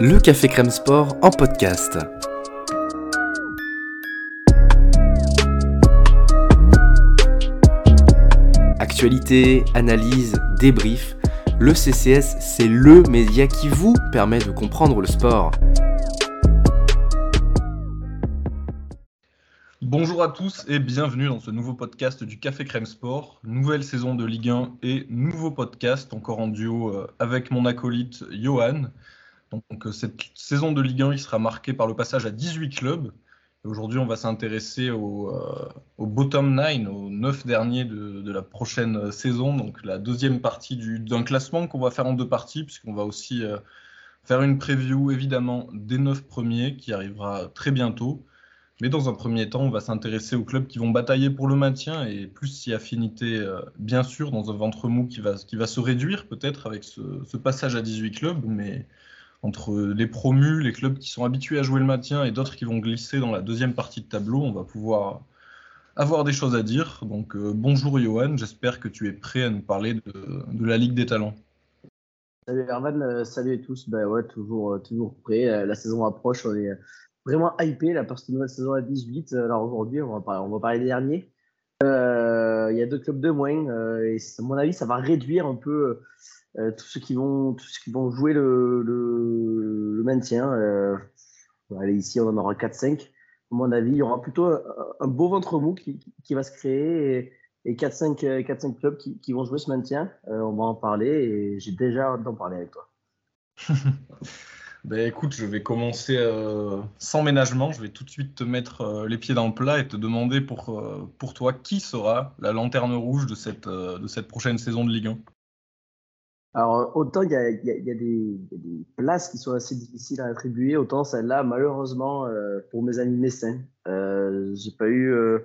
le Café Crème Sport en podcast. Actualité, analyse, débrief, le CCS, c'est le média qui vous permet de comprendre le sport. Bonjour à tous et bienvenue dans ce nouveau podcast du Café Crème Sport. Nouvelle saison de Ligue 1 et nouveau podcast, encore en duo euh, avec mon acolyte Johan. Donc euh, cette saison de Ligue 1 il sera marquée par le passage à 18 clubs. Aujourd'hui, on va s'intéresser au, euh, bottom 9, aux 9 derniers de, la prochaine saison, donc la deuxième partie d'un classement qu'on va faire en deux parties, puisqu'on va aussi euh, faire une preview évidemment des 9 premiers qui arrivera très bientôt. Mais dans un premier temps, on va s'intéresser aux clubs qui vont batailler pour le maintien et plus si affinité, bien sûr, dans un ventre mou qui va, qui va se réduire peut-être avec ce, ce, passage à 18 clubs, mais entre les promus, les clubs qui sont habitués à jouer le maintien et d'autres qui vont glisser dans la deuxième partie de tableau, on va pouvoir avoir des choses à dire. Donc euh, bonjour Johan, j'espère que tu es prêt à nous parler de, la Ligue des Talents. Salut Erwan, euh, salut à tous. Ben ouais, toujours, euh, toujours prêt. La saison approche, on est vraiment hypé. La parce nouvelle saison à 18. Alors aujourd'hui, on va parler, on va parler des derniers. Il y a deux clubs de moins et à mon avis, ça va réduire un peu tous ceux qui vont tous ceux qui vont jouer le, maintien. Euh, allez, ici, on en aura 4-5. À mon avis, il y aura plutôt un, beau ventre mou qui, va se créer et, et 4-5 clubs qui, vont jouer ce maintien. Euh, on va en parler et j'ai déjà hâte d'en parler avec toi. ben écoute, je vais commencer euh, sans ménagement. Je vais tout de suite te mettre euh, les pieds dans le plat et te demander pour, euh, toi qui sera la lanterne rouge de cette prochaine saison de Ligue 1. Alors, autant il y a, des places qui sont assez difficiles à attribuer, autant celle-là, malheureusement, euh, pour mes amis messins, euh, j'ai pas eu, euh,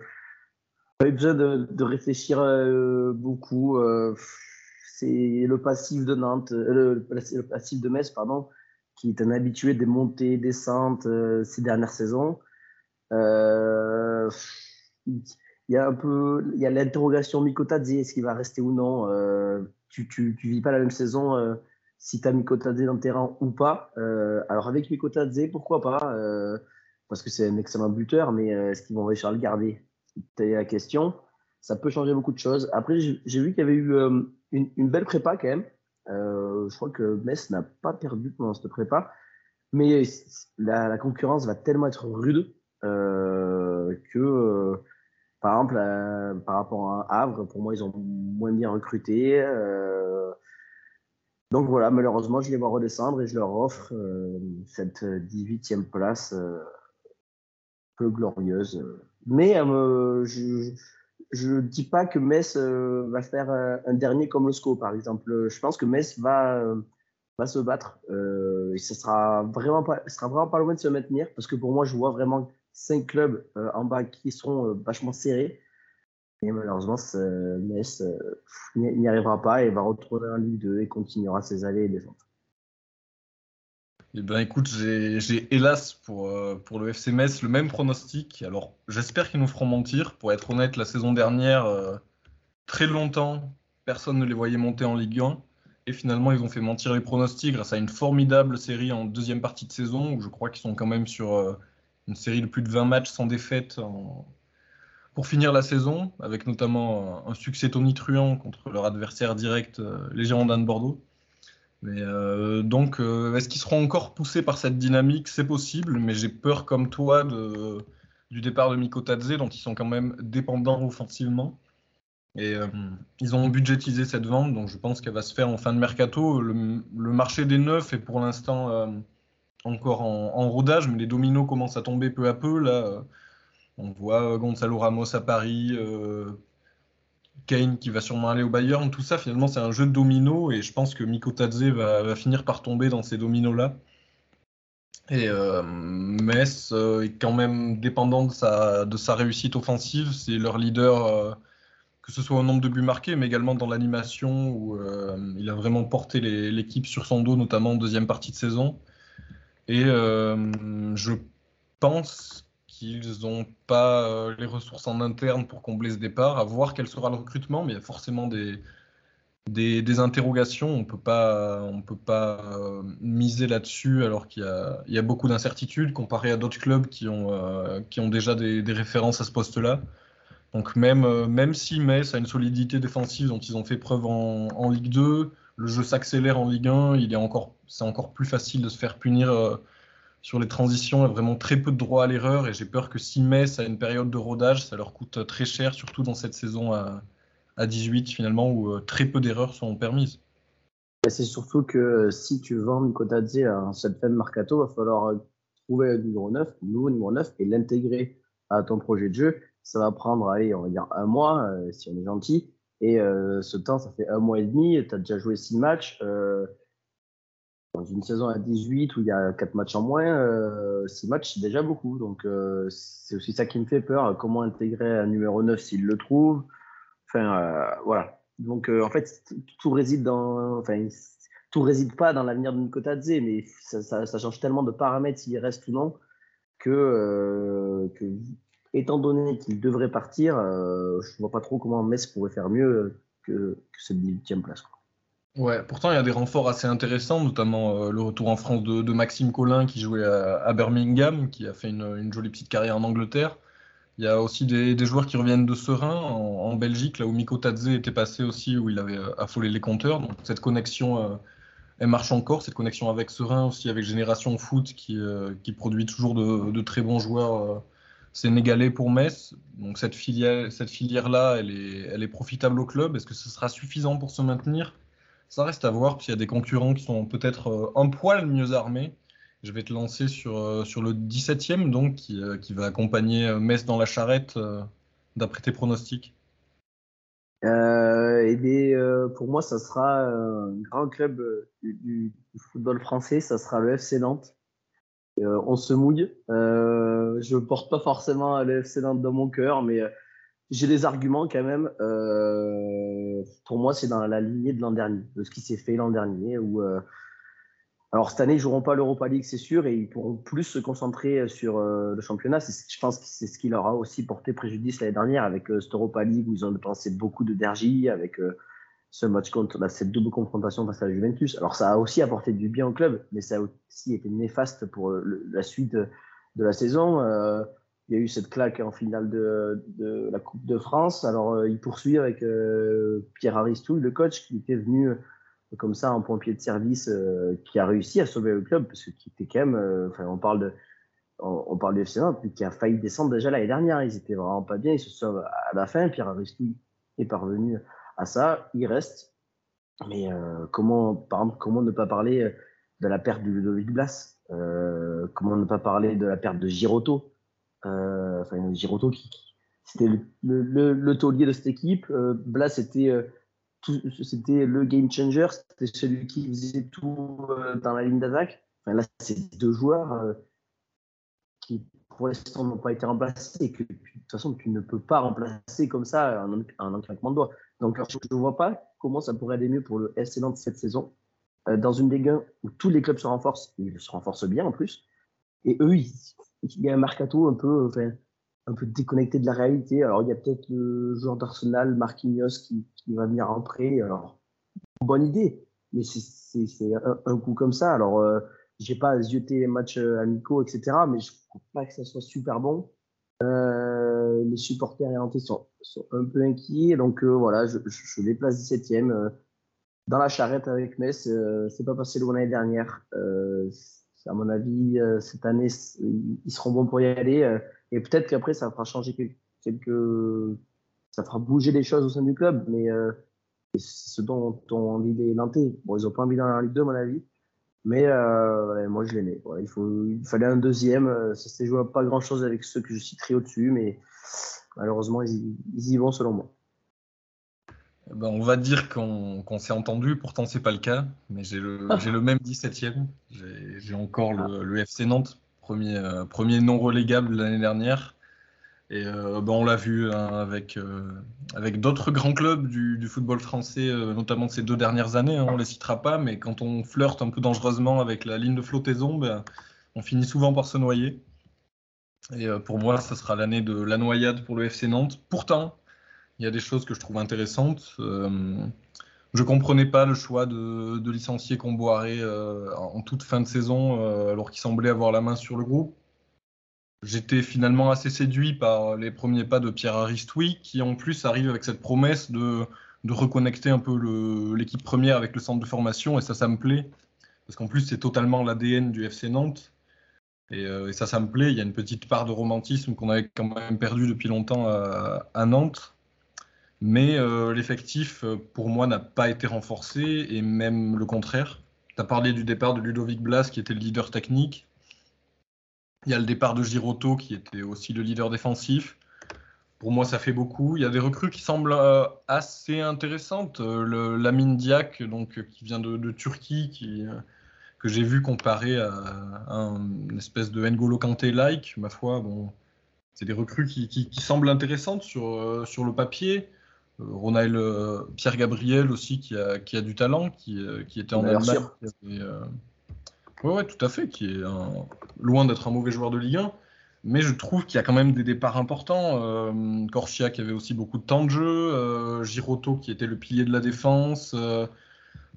besoin de, réfléchir euh, beaucoup. Euh, c'est le passif de Nantes, euh, le, passif de Metz, pardon, qui est un habitué des montées, descentes ces dernières saisons. Y a un peu, il y a l'interrogation Mikotadze, est-ce qu'il va rester ou non tu, tu, tu vis pas la même saison euh, si tu as Mikotadze dans le terrain ou pas. Euh, alors avec Mikotadze, pourquoi pas euh, Parce que c'est un excellent buteur, mais est-ce qu'ils vont réussir à le garder? C'était la question. Ça peut changer beaucoup de choses. Après, j'ai vu qu'il y avait eu une, belle prépa quand même. je crois que Metz n'a pas perdu pendant cette prépa. Mais la concurrence va tellement être rude que par exemple, euh, par rapport à Havre, pour moi, ils ont moins bien recruté. Euh, donc voilà, malheureusement, je les vois redescendre et je leur offre euh, cette 18e place peu glorieuse. Mais je ne dis pas que Metz va faire un dernier comme le SCO, par exemple. Je pense que Metz va, va se battre et ce sera sera vraiment pas loin de se maintenir parce que pour moi, je vois vraiment cinq clubs euh, en bas qui seront euh, vachement serrés. Et malheureusement, Metz euh, n'y arrivera pas et va retourner en Ligue 2 et continuera ses allées et descentes. Eh ben, écoute, j'ai hélas pour, pour le FC Metz le même pronostic. Alors, j'espère qu'ils nous feront mentir. Pour être honnête, la saison dernière, très longtemps, personne ne les voyait monter en Ligue 1. Et finalement, ils ont fait mentir les pronostics grâce à une formidable série en deuxième partie de saison où je crois qu'ils sont quand même sur une série de plus de 20 matchs sans défaite pour finir la saison, avec notamment un, succès tonitruant contre leur adversaire direct, euh, les Girondins de Bordeaux. Mais euh, donc, euh, est-ce qu'ils seront encore poussés par cette dynamique? C'est possible, mais j'ai peur, comme toi, de, du départ de Mikotadze, dont ils sont quand même dépendants offensivement. Et ils ont budgétisé cette vente, donc je pense qu'elle va se faire en fin de mercato. Le, marché des neufs est pour l'instant encore en, rodage, mais les dominos commencent à tomber peu à peu. Là, on voit Gonzalo Ramos à Paris, euh, Kane qui va sûrement aller au Bayern. Tout ça, finalement, c'est un jeu de dominos et je pense que Mikotadze va, va finir par tomber dans ces dominos-là. Et euh, Metz euh, est quand même dépendant de sa, réussite offensive. C'est leur leader, euh, que ce soit au nombre de buts marqués, mais également dans l'animation, où euh, il a vraiment porté l'équipe sur son dos, notamment en deuxième partie de saison. Et euh, je pense qu'ils n'ont pas euh, les ressources en interne pour combler ce départ, à voir quel sera le recrutement, mais il y a forcément des, des, interrogations. On on peut pas euh, miser là-dessus alors qu'il y, a, beaucoup d'incertitudes comparé à d'autres clubs qui ont, qui ont déjà des, références à ce poste-là. Donc même, même si Metz a une solidité défensive dont ils ont fait preuve en, Ligue 2, le jeu s'accélère en Ligue 1, il est encore, c'est encore plus facile de se faire punir sur les transitions. Il y a vraiment très peu de droit à l'erreur et j'ai peur que si Metz a une période de rodage, ça leur coûte très cher, surtout dans cette saison à, à 18 finalement où euh, très peu d'erreurs sont permises. C'est surtout que euh, si tu vends Mikotadze à fin de mercato, il va falloir euh, trouver un numéro 9, un nouveau numéro 9 et l'intégrer à ton projet de jeu. Ça va prendre, allez, on va dire un mois si on est gentil. Et ce temps, ça fait un mois et demi. Tu as déjà joué six matchs. dans une saison à 18 où il y a quatre matchs en moins, six matchs, c'est déjà beaucoup. Donc c'est aussi ça qui me fait peur. Comment intégrer un numéro 9 s'il le trouve Enfin, euh, voilà. Donc, euh, en fait, tout réside dans. Enfin, tout réside pas dans l'avenir de Nikotadze, mais ça, change tellement de paramètres s'il reste ou non que, euh, étant donné qu'il devrait partir, je je vois pas trop comment Metz pourrait faire mieux que, cette 18e place. Ouais, pourtant il y a des renforts assez intéressants, notamment le retour en France de, Maxime Collin qui jouait à, Birmingham, qui a fait une, jolie petite carrière en Angleterre. Il y a aussi des, joueurs qui reviennent de Serein en, Belgique, là où Miko Tadze était passé aussi, où il avait euh, affolé les compteurs. Donc cette connexion, euh, elle marche encore. Cette connexion avec Serein aussi, avec Génération Foot, euh, qui produit toujours de, très bons joueurs sénégalais pour Metz. Donc cette filière, filière-là, elle est, profitable au club. Est-ce que ce sera suffisant pour se maintenir? Ça reste à voir. Puis il y a des concurrents qui sont peut-être un poil mieux armés. Je vais te lancer sur, euh, le 17e, donc, qui, euh, qui va accompagner euh, Metz dans la charrette, d'après tes pronostics. et bien, pour moi, ça sera un grand club du, football français, ça sera le FC Nantes. On se mouille. je ne porte pas forcément le FC Nantes dans mon cœur, mais j'ai des arguments quand même. pour moi, c'est dans la lignée de l'an dernier, de ce qui s'est fait l'an dernier, où alors cette année, ils joueront pas l'Europa League, c'est sûr, et ils pourront plus se concentrer sur euh, le championnat. Je pense que c'est ce qui leur a aussi porté préjudice l'année dernière avec euh, cette Europa League où ils ont dépensé beaucoup d'énergie, avec euh, ce match contre cette double confrontation face à la Juventus. Alors ça a aussi apporté du bien au club, mais ça a aussi été néfaste pour la suite de, la saison. il y a eu cette claque en finale de, la Coupe de France. Alors il poursuit avec Pierre Aristou, le coach, qui était venu comme ça un pompier de service euh, qui a réussi à sauver le club parce qu'il était quand même euh, enfin on parle de on, parle du FC Nantes qui a failli descendre déjà l'année dernière ils étaient vraiment pas bien ils se sauvent à la fin Pierre Aristide est parvenu à ça il reste. Mais euh, comment par exemple comment ne pas parler de la perte de Ludovic Blas? Comment ne pas parler de la perte de Giroto enfin Giroto qui, c'était le, taulier de cette équipe. Blas était c'était le game changer, c'était celui qui faisait tout euh, dans la ligne d'attaque. Enfin, là, c'est deux joueurs euh, qui, pour l'instant, n'ont pas été remplacés et de toute façon, tu ne peux pas remplacer comme ça un claquement de doigts. Donc, je ne vois pas comment ça pourrait aller mieux pour le SC Nantes cette saison. Euh, dans une Ligue 1 où tous les clubs se renforcent, ils se renforcent bien en plus, et eux, il y a un mercato un peu, enfin, un peu déconnecté de la réalité. Alors, il y a peut-être le joueur d'Arsenal, Marquinhos, qui, qui, va venir rentrer. Alors, bonne idée, mais c'est un, coup comme ça. Alors, euh, j'ai pas zioté les matchs euh, amicaux, etc., mais je ne crois pas que ça soit super bon. Euh, les supporters et sont, sont un peu inquiets. Donc, euh, voilà, je, les place 17e. Euh, dans la charrette avec Metz, c'est pas passé loin l'année dernière. à mon avis, cette année, ils seront bons pour y aller. Et peut-être qu'après, ça fera changer quelques, Ça fera bouger les choses au sein du club. Mais c'est ce dont ont envie les Nantais. Bon, ils n'ont pas envie dans la Ligue 2, à mon avis. Mais euh, moi, je l'aimais. il, faut, il fallait un deuxième. Euh, ça s'est joué pas grand-chose avec ceux que je citerai au-dessus. Mais malheureusement, ils, y vont, selon moi. Eh ben, on va dire qu'on s'est entendu, pourtant c'est pas le cas, mais j'ai le, le, même 17e. J'ai encore le, le, FC Nantes premier, euh, premier non relégable l'année dernière. Et euh, ben, on l'a vu hein, avec, euh, avec d'autres grands clubs du, football français, notamment ces deux dernières années. Hein, on ne les citera pas, mais quand on flirte un peu dangereusement avec la ligne de flottaison, ben, on finit souvent par se noyer. Et pour moi, ce sera l'année de la noyade pour le FC Nantes. Pourtant, il y a des choses que je trouve intéressantes. je comprenais pas le choix de, licencier Comboiré en toute fin de saison, alors qu'il semblait avoir la main sur le groupe. J'étais finalement assez séduit par les premiers pas de Pierre Aristoui, qui en plus arrive avec cette promesse de, de reconnecter un peu l'équipe première avec le centre de formation, et ça, ça me plaît. Parce qu'en plus, c'est totalement l'ADN du FC Nantes. Euh, et, ça, ça me plaît. Il y a une petite part de romantisme qu'on avait quand même perdu depuis longtemps à, Nantes. Mais euh, l'effectif, pour moi, n'a pas été renforcé, et même le contraire. Tu as parlé du départ de Ludovic Blas, qui était le leader technique. Il y a le départ de Giroto, qui était aussi le leader défensif. Pour moi, ça fait beaucoup. Il y a des recrues qui semblent assez intéressantes. Le, Lamine Diak, donc, qui vient de, de Turquie, qui, que j'ai vu comparé à, une espèce de N'Golo Kanté-like, ma foi, bon, c'est des recrues qui, semblent intéressantes sur, euh, sur le papier. Euh, Ronald euh, Pierre Gabriel aussi qui a, qui a du talent, qui, qui était en Allemagne. Oui, ouais, tout à fait, qui est loin d'être un mauvais joueur de Ligue 1. Mais je trouve qu'il y a quand même des départs importants. Corsia qui avait aussi beaucoup de temps de jeu, Giroto qui était le pilier de la défense.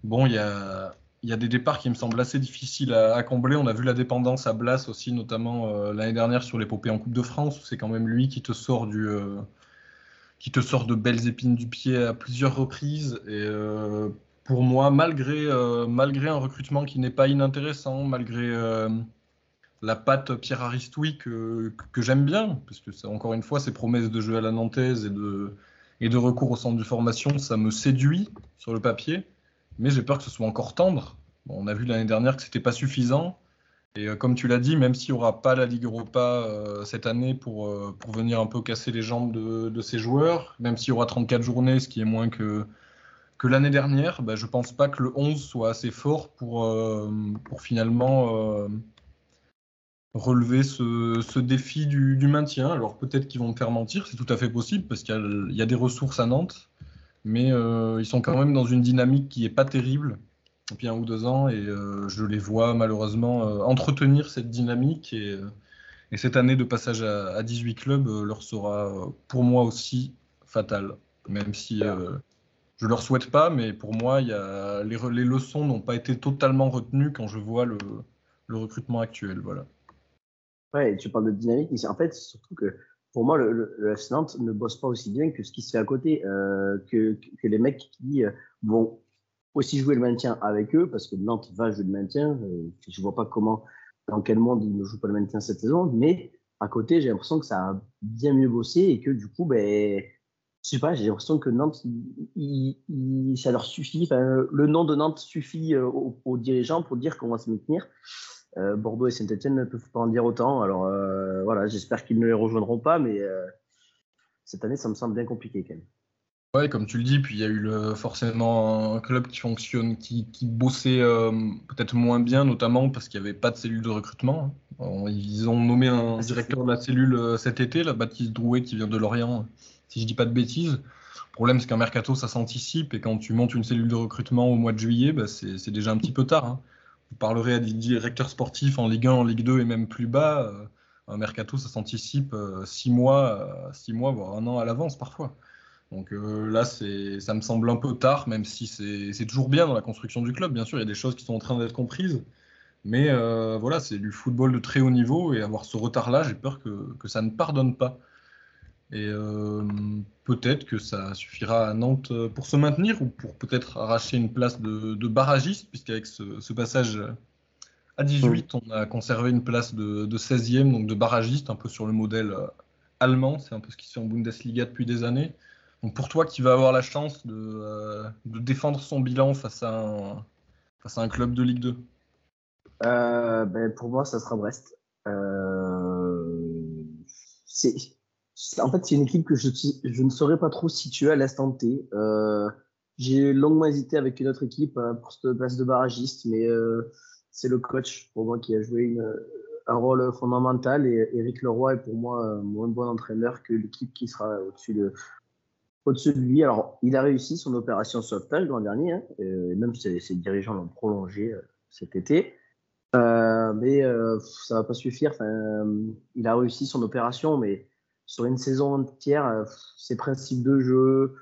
bon, il y a, des départs qui me semblent assez difficiles à, combler. On a vu la dépendance à Blas aussi, notamment euh, l'année dernière sur l'épopée en Coupe de France, où c'est quand même lui qui te sort du, euh, sort de belles épines du pied à plusieurs reprises. Euh, pour moi, malgré, malgré un recrutement qui n'est pas inintéressant, malgré la patte Pierre Aristoui que, que j'aime bien, parce que encore une fois, ses promesses de jeu à la nantaise et de, et de recours au centre de formation, ça me séduit sur le papier mais j'ai peur que ce soit encore tendre. on a vu l'année dernière que c'était pas suffisant. Et euh, comme tu l'as dit, même s'il n'y aura pas la Ligue Europa euh, cette année pour, euh, pour venir un peu casser les jambes de, de ces joueurs, même s'il y aura 34 journées, ce qui est moins que, que l'année dernière, bah, je ne pense pas que le 11 soit assez fort pour, pour finalement relever ce, ce défi du, du, maintien. Alors peut-être qu'ils vont me faire mentir, c'est tout à fait possible, parce qu'il y, a des ressources à Nantes mais euh, ils sont quand même dans une dynamique qui n'est pas terrible depuis un ou deux ans et euh, je les vois malheureusement euh, entretenir cette dynamique et, cette année de passage à, 18 clubs leur sera pour moi aussi fatale, même si je leur souhaite pas, mais pour moi les, leçons n'ont pas été totalement retenues quand je vois le, recrutement actuel. Voilà. Ouais, tu parles de dynamique, en fait, surtout que pour moi, le, le, FC Nantes ne bosse pas aussi bien que ce qui se fait à côté, euh, que, que, les mecs qui euh, vont aussi jouer le maintien avec eux, parce que Nantes va jouer le maintien. Euh, je vois pas comment, dans quel monde ils ne jouent pas le maintien cette saison, mais à côté, j'ai l'impression que ça a bien mieux bossé et que du coup, ben, je sais pas, j'ai l'impression que Nantes, il, ça leur suffit, le nom de Nantes suffit euh, aux, aux dirigeants pour dire qu'on va se maintenir. Euh, Bordeaux et Saint-Etienne ne peuvent pas en dire autant. Alors euh, voilà, j'espère qu'ils ne les rejoindront pas, mais euh, cette année, ça me semble bien compliqué quand même. Ouais, comme tu le dis, puis il y a eu le, forcément un club qui fonctionne, qui, bossait peut-être moins bien, notamment parce qu'il n'y avait pas de cellule de recrutement. Ils ont nommé un ah, directeur de la cellule cet été, la Baptiste Drouet, qui vient de Lorient, si je dis pas de bêtises. Le problème, c'est qu'un mercato, ça s'anticipe, et quand tu montes une cellule de recrutement au mois de juillet, bah, c'est déjà un petit peu tard. Hein vous parlerez à des directeurs sportifs en Ligue 1, en Ligue 2 et même plus bas. Euh, un mercato, ça s'anticipe euh, six mois, six mois, voire un an à l'avance parfois. Donc euh, là, ça me semble un peu tard, même si c'est toujours bien dans la construction du club. Bien sûr, il y a des choses qui sont en train d'être comprises. Mais voilà, c'est du football de très haut niveau et avoir ce retard-là, j'ai peur que, ça ne pardonne pas. Et euh, peut-être que ça suffira à Nantes pour se maintenir ou pour peut-être arracher une place de, barragiste, puisqu'avec ce, ce, passage à 18, on a conservé une place de, 16e, donc de barragiste, un peu sur le modèle euh, allemand. C'est un peu ce qui se fait en Bundesliga depuis des années. Donc pour toi qui va avoir la chance de, euh, défendre son bilan face à un, face à un club de Ligue 2 ben Pour moi, ça sera Brest. c'est en fait, c'est une équipe que je, ne saurais pas trop situer à l'instant T. Euh, j'ai longuement hésité avec une autre équipe euh, pour cette place de barragiste, mais euh, c'est le coach pour moi qui a joué un rôle fondamental. Et Eric Leroy est pour moi un moins bon entraîneur que l'équipe qui sera au-dessus de, lui. Alors, il a réussi son opération sauvetage l'an dernier, hein, et même ses, ses dirigeants l'ont prolongé cet été. Euh, mais euh, ça va pas suffire. Il a réussi son opération, mais sur une saison entière, euh, ses principes de jeu,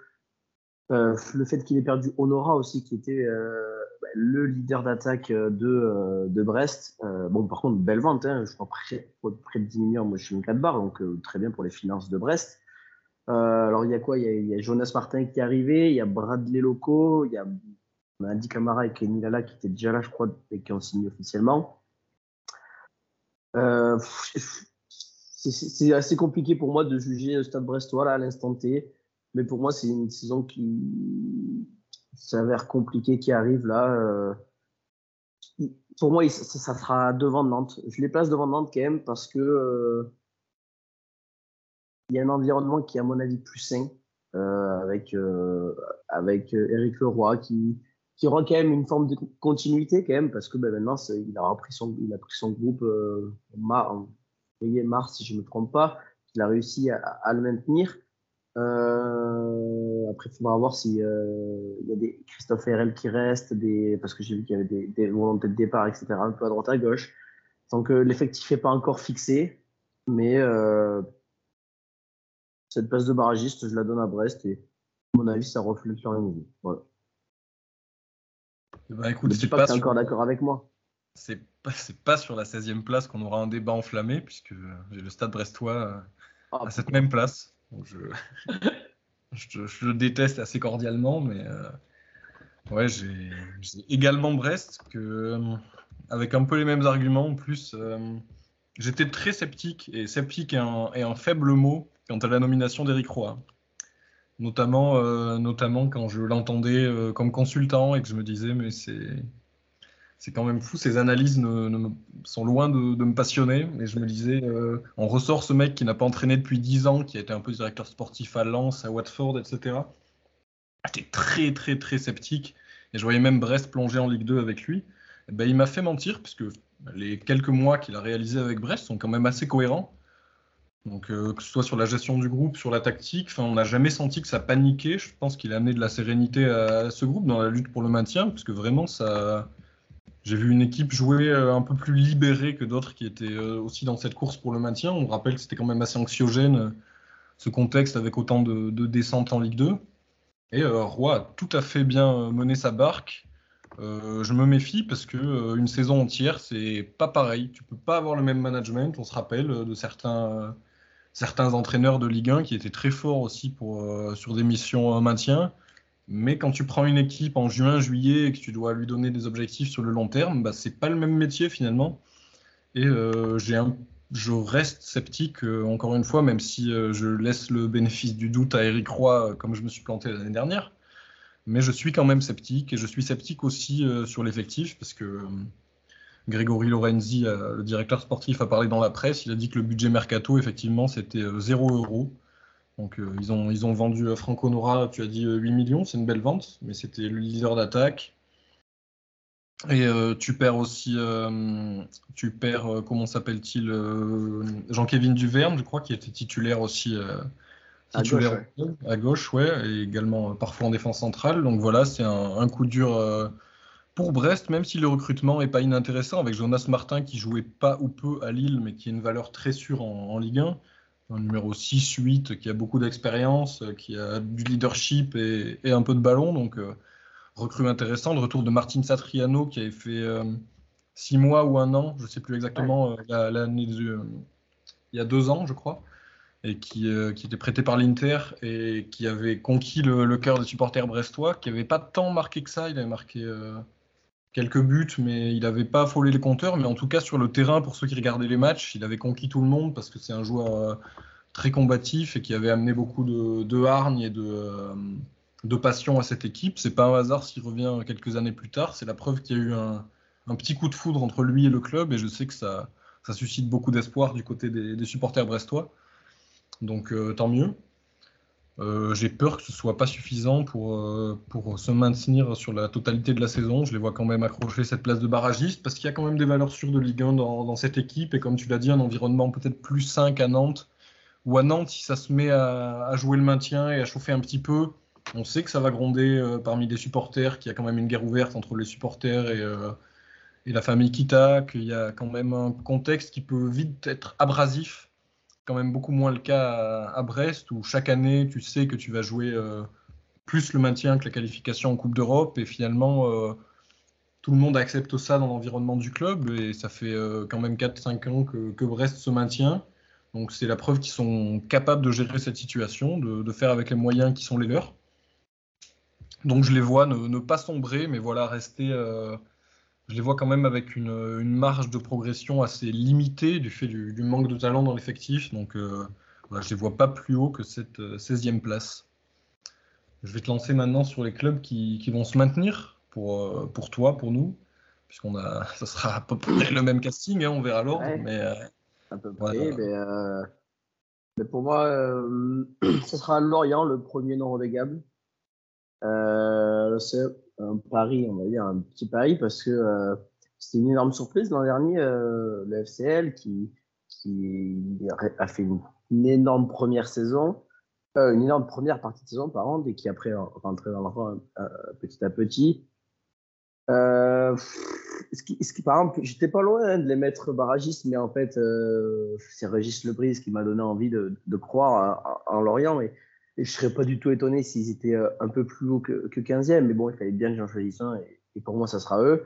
le fait qu'il ait perdu Honora aussi, qui était bah, le leader d'attaque de, de Brest. bon, par contre, belle vente, hein, je crois près, de 10 millions. Moi, je suis une 4 barres, donc très bien pour les finances de Brest. alors, il y a quoi? Il y a, Jonas Martin qui est arrivé, il y a Bradley Loco, il y a a Andy Camara et Kenny Lala qui étaient déjà là, je crois, et qui ont signé officiellement. Euh, c'est assez compliqué pour moi de juger le Stade Brestois à l'instant T, mais pour moi c'est une saison qui s'avère compliquée qui arrive là. Euh, pour moi, ça, sera devant Nantes. Je les place devant Nantes quand même parce que euh, y a un environnement qui est à mon avis plus sain avec avec Eric Leroy qui qui aura quand même une forme de continuité quand même parce que ben, maintenant il a pris son il a pris son groupe euh, en mars si je me trompe pas il a réussi à, à le maintenir. Euh, après il faudra voir si euh, y a des Christophe RL qui reste des parce que j'ai vu qu'il y avait des, des volontés de départ etc un peu à droite à gauche. Donc l'effectif n'est pas encore fixé mais euh, cette place de barragiste je la donne à Brest et à mon avis ça reflète sur une voilà. Bah, écoute, c'est pas, pas encore d'accord avec moi. C'est pas, pas sur la 16e place qu'on aura un débat enflammé, puisque j'ai le stade brestois oh, à cette même place. je... je, le déteste assez cordialement, mais euh, ouais, j'ai également Brest, que, euh, avec un peu les mêmes arguments. En plus, euh, j'étais très sceptique, et sceptique est un, est un faible mot quant à la nomination d'Eric Roy notamment, euh, notamment quand je l'entendais euh, comme consultant et que je me disais, mais c'est. C'est quand même fou, ces analyses ne, sont loin de, me passionner. Et je me disais, euh, on ressort ce mec qui n'a pas entraîné depuis 10 ans, qui a été un peu directeur sportif à Lens, à Watford, etc. J'étais très, très, très sceptique. Et je voyais même Brest plonger en Ligue 2 avec lui. Et ben, il m'a fait mentir, puisque les quelques mois qu'il a réalisés avec Brest sont quand même assez cohérents. Donc, euh, que ce soit sur la gestion du groupe, sur la tactique, on n'a jamais senti que ça paniquait. Je pense qu'il a amené de la sérénité à ce groupe dans la lutte pour le maintien, parce que vraiment, ça. J'ai vu une équipe jouer euh, un peu plus libérée que d'autres qui étaient euh, aussi dans cette course pour le maintien. On rappelle que c'était quand même assez anxiogène ce contexte avec autant de, de descentes en Ligue 2. Et Roy a tout à fait bien mené sa barque. je me méfie parce que une saison entière, c'est pas pareil. Tu peux pas avoir le même management. On se rappelle de certains certains entraîneurs de Ligue 1 qui étaient très forts aussi pour, euh, sur des missions maintien. Mais quand tu prends une équipe en juin, juillet et que tu dois lui donner des objectifs sur le long terme, bah, c'est pas le même métier finalement. Et euh, je reste sceptique, euh, encore une fois, même si je laisse le bénéfice du doute à Eric Roy, comme je me suis planté l'année dernière. Mais je suis quand même sceptique et je suis sceptique aussi sur l'effectif parce que Grégory Lorenzi, euh, le directeur sportif, a parlé dans la presse. Il a dit que le budget mercato, effectivement, c'était 0 euh, euros. Donc euh, ils, ont, ils ont vendu Franco Nora, tu as dit 8 millions, c'est une belle vente, mais c'était le leader d'attaque. Et tu perds aussi, tu perds, comment s'appelle-t-il, Jean-Kévin Duverne, je crois, qui était titulaire aussi. titulaire à gauche, ouais. et également parfois en défense centrale. Donc voilà, c'est un, un, coup dur pour Brest, même si le recrutement n'est pas inintéressant, avec Jonas Martin qui jouait pas ou peu à Lille, mais qui a une valeur très sûre en, Ligue 1, un numéro 6-8, qui a beaucoup d'expérience, qui a du leadership et, un peu de ballon, donc euh, recrue intéressant. Le retour de Martin Satriano, qui avait fait 6 euh, mois ou un an, je ne sais plus exactement, euh, l'année il y a deux ans, je crois, et qui, était prêté par l'Inter et qui avait conquis le, le cœur des supporters brestois, qui n'avait pas tant marqué que ça, il avait marqué quelques buts, mais il n'avait pas affolé les compteurs. Mais en tout cas, sur le terrain, pour ceux qui regardaient les matchs, il avait conquis tout le monde parce que c'est un joueur euh, très combatif et qui avait amené beaucoup de, hargne et euh, de, passion à cette équipe. C'est pas un hasard s'il revient quelques années plus tard. C'est la preuve qu'il y a eu un, petit coup de foudre entre lui et le club et je sais que ça, suscite beaucoup d'espoir du côté des, supporters brestois. Donc euh, tant mieux. Euh, j'ai peur que ce soit pas suffisant pour, euh, pour se maintenir sur la totalité de la saison. Je les vois quand même accrocher cette place de barragiste parce qu'il y a quand même des valeurs sûres de Ligue 1 dans, cette équipe. Et comme tu l'as dit, un environnement peut-être plus 5 à Nantes. Ou à Nantes, si ça se met à, jouer le maintien et à chauffer un petit peu, on sait que ça va gronder euh, parmi les supporters, qu'il y a quand même une guerre ouverte entre les supporters et, et la famille Kita, qu'il y a quand même un contexte qui peut vite être abrasif quand même beaucoup moins le cas à, Brest, où chaque année, tu sais que tu vas jouer euh, plus le maintien que la qualification en Coupe d'Europe. Et finalement, euh, tout le monde accepte ça dans l'environnement du club. Et ça fait euh, quand même 4-5 ans que, Brest se maintient. Donc c'est la preuve qu'ils sont capables de gérer cette situation, de, faire avec les moyens qui sont les leurs. Donc je les vois ne, pas sombrer, mais voilà, rester. Euh, je les vois quand même avec une, marge de progression assez limitée du fait du, manque de talent dans l'effectif. Donc voilà, je ne les vois pas plus haut que cette 16e place. Je vais te lancer maintenant sur les clubs qui, vont se maintenir pour, euh, pour toi, pour nous, puisqu'on a, ça sera à peu près le même casting, hein, on verra l'ordre. Mais, euh, à peu près, euh, mais, pour moi, ce sera Lorient, le premier non relégable. C'est un pari, on va dire, un petit pari, parce que c'était une énorme surprise l'an dernier, le FCL, qui, a fait une énorme première saison euh, une énorme première partie de saison, par an, et qui après rentrait dans le rang euh, petit à petit. Euh, par exemple, j'étais pas loin hein, de les mettre barragistes, mais en fait, c'est Régis Lebris qui m'a donné envie de, croire en, Lorient. Et, je serais pas du tout étonné s'ils étaient un peu plus haut que, que 15e, mais bon, il fallait bien que j'en choisisse un, et, pour moi, ça sera eux.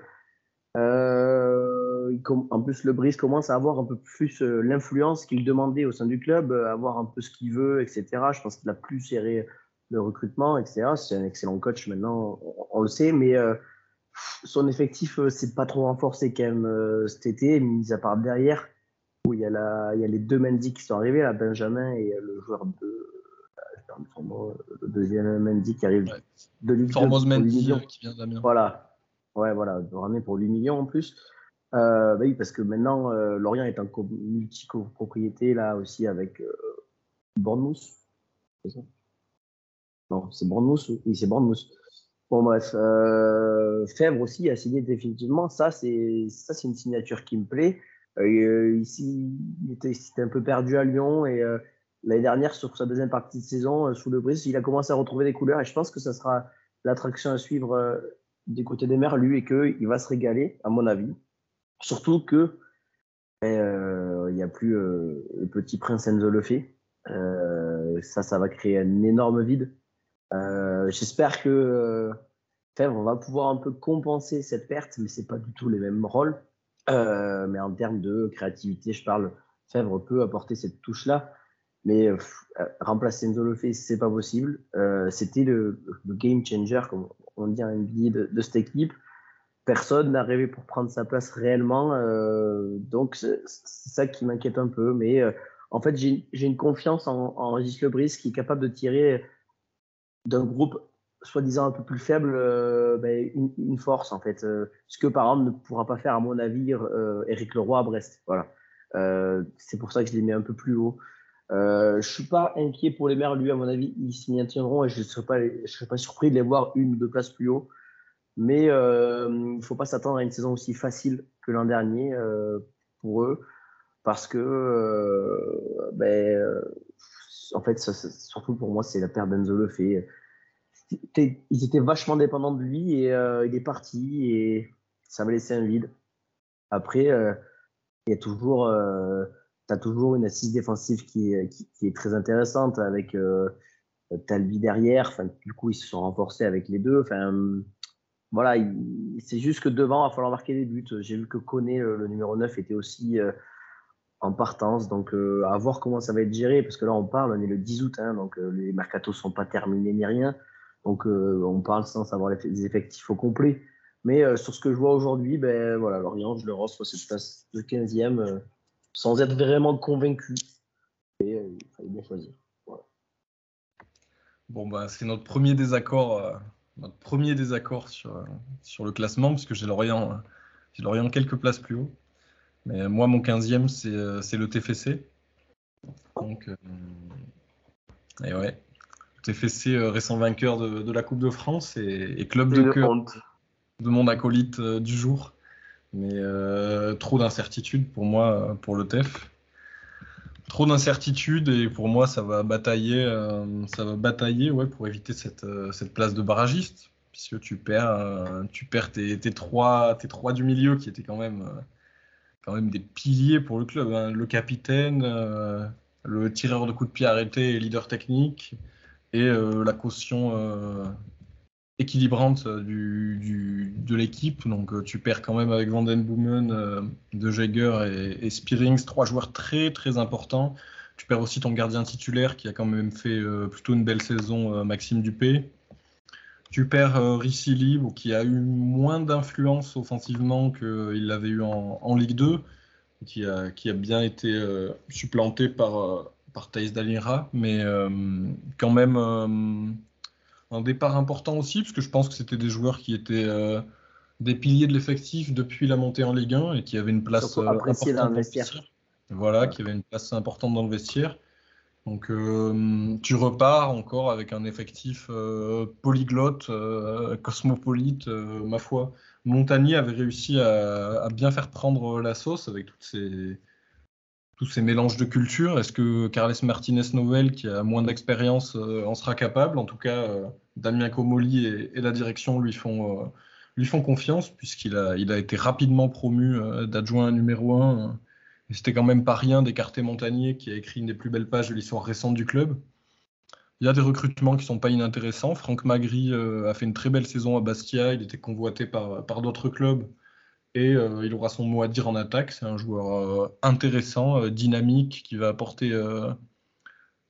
Euh, en plus, le Brice commence à avoir un peu plus euh, l'influence qu'il demandait au sein du club, euh, avoir un peu ce qu'il veut, etc. Je pense qu'il a plus géré le recrutement, etc. C'est un excellent coach maintenant, on, le sait, mais euh, son effectif, c'est pas trop renforcé quand même cet été, mis à part derrière, où il y, a les deux Mendy qui sont arrivés, Benjamin et le joueur de. Le deuxième Mendy qui arrive de Ligue 2. Mendy qui vient d'Amiens. Voilà. Ouais, voilà, de ramener pour 8 millions en plus. Euh, bah oui, parce que maintenant, euh, Lorient est en multi-propriété, là aussi, avec euh, Bournemouth. C'est ça? Non, c'est Bournemouth Oui, c'est Bournemouth. Bon, bref. Euh, Fèvre aussi a signé définitivement. Ça, c'est une signature qui me plaît. Euh, ici, il était, un peu perdu à Lyon et l'année dernière, sur sa deuxième partie de saison, sous le brise, il a commencé à retrouver des couleurs et je pense que ça sera l'attraction à suivre des côtés des Merlus et qu'il va se régaler, à mon avis. Surtout que euh, il n'y a plus euh, le petit prince Enzo le. Euh, ça, ça va créer un énorme vide. J'espère que Fèvre va pouvoir un peu compenser cette perte, mais c'est pas du tout les mêmes rôles. mais en termes de créativité, je parle, Fèvre peut apporter cette touche-là. Mais remplacer Enzo le fait, c'est pas possible. C'était le, game changer, comme on dit en NBA de, cette équipe personne n'a rêvé pour prendre sa place réellement. Euh, donc, c'est ça qui m'inquiète un peu. Mais euh, en fait, j'ai une confiance en, en Régis Lebris qui est capable de tirer d'un groupe soi-disant un peu plus faible euh, ben, une, force, en fait. ce que, par exemple, ne pourra pas faire, à mon avis, Eric Leroy à Brest. Voilà. c'est pour ça que je les mets un peu plus haut. Euh, je suis pas inquiet pour les maires, lui, à mon avis, ils s'y maintiendront et je ne serais, pas, surpris de les voir une ou deux places plus haut. Mais euh, il ne faut pas s'attendre à une saison aussi facile que l'an dernier euh, pour eux, parce que, euh, ben, en fait, surtout pour moi, c'est la perte d'Enzo Lefebvre. Ils étaient vachement dépendants de lui et il est parti et ça va laisser un vide. Après, il y a toujours, as toujours une assise défensive qui, est très intéressante avec Talbi derrière. Du coup, ils se sont renforcés avec les deux. Enfin, voilà, c'est juste que devant, il va falloir marquer des buts. J'ai vu que Koné, le, numéro 9, était aussi euh, en partance. Donc, euh, à voir comment ça va être géré. Parce que là, on parle, on est le 10 août. Hein, donc, euh, les mercatos sont pas terminés ni rien. Donc, on parle sans savoir les, effectifs au complet. Mais sur ce que je vois aujourd'hui, ben, voilà, Lorient, je le offre cette place de 15e sans être vraiment convaincu. Et il fallait bien choisir. Bon, bah, c'est notre premier désaccord notre premier désaccord sur, sur le classement, puisque j'ai Lorient, j'ai Lorient quelques places plus haut. Mais moi, mon 15e, c'est, le TFC. Donc, euh, et ouais. TFC, euh, récent vainqueur de, la Coupe de France et, club de cœur de mon acolyte euh, du jour. Mais trop d'incertitudes pour moi, pour le TEF trop d'incertitudes et pour moi ça va batailler euh, ça va batailler ouais pour éviter cette, euh, cette place de barragiste puisque tu perds euh, tu perds tes, tes, trois tes trois du milieu qui étaient quand même quand même des piliers pour le club hein. le capitaine le tireur de coups de pied arrêté et leader technique et la caution équilibrante du, de l'équipe. Donc tu perds quand même avec Vanden Boomen, De Jaeger et, Spearings, trois joueurs très très importants. Tu perds aussi ton gardien titulaire qui a quand même fait plutôt une belle saison, Maxime Dupé. Tu perds euh, qui a eu moins d'influence offensivement qu'il l'avait eu en, Ligue 2, qui a, bien été euh, supplanté par, euh, par Thais Dalira, mais euh, quand même un départ important aussi, parce que je pense que c'était des joueurs qui étaient des piliers de l'effectif depuis la montée en Ligue 1 et qui avaient une place importante dans le vestiaire. Voilà, qui avait une place importante dans le vestiaire. Donc euh, tu repars encore avec un effectif euh, polyglotte, euh, cosmopolite, ma foi. Montagnier avait réussi à, bien faire prendre la sauce avec toutes ces, tous ces mélanges de cultures. Est-ce que Carles Martinez Novel, qui a moins d'expérience, en sera capable? En tout cas, Damien Comoli et, la direction lui font, lui font confiance, puisqu'il a, il a été rapidement promu d'adjoint numéro 1 c'était quand même pas rien d'écarter Montagnier qui a écrit une des plus belles pages de l'histoire récente du club. Il y a des recrutements qui sont pas inintéressants. Franck Magri euh, a fait une très belle saison à Bastia. Il était convoité par, par d'autres clubs et euh, il aura son mot à dire en attaque. C'est un joueur euh, intéressant, dynamique, qui va, apporter,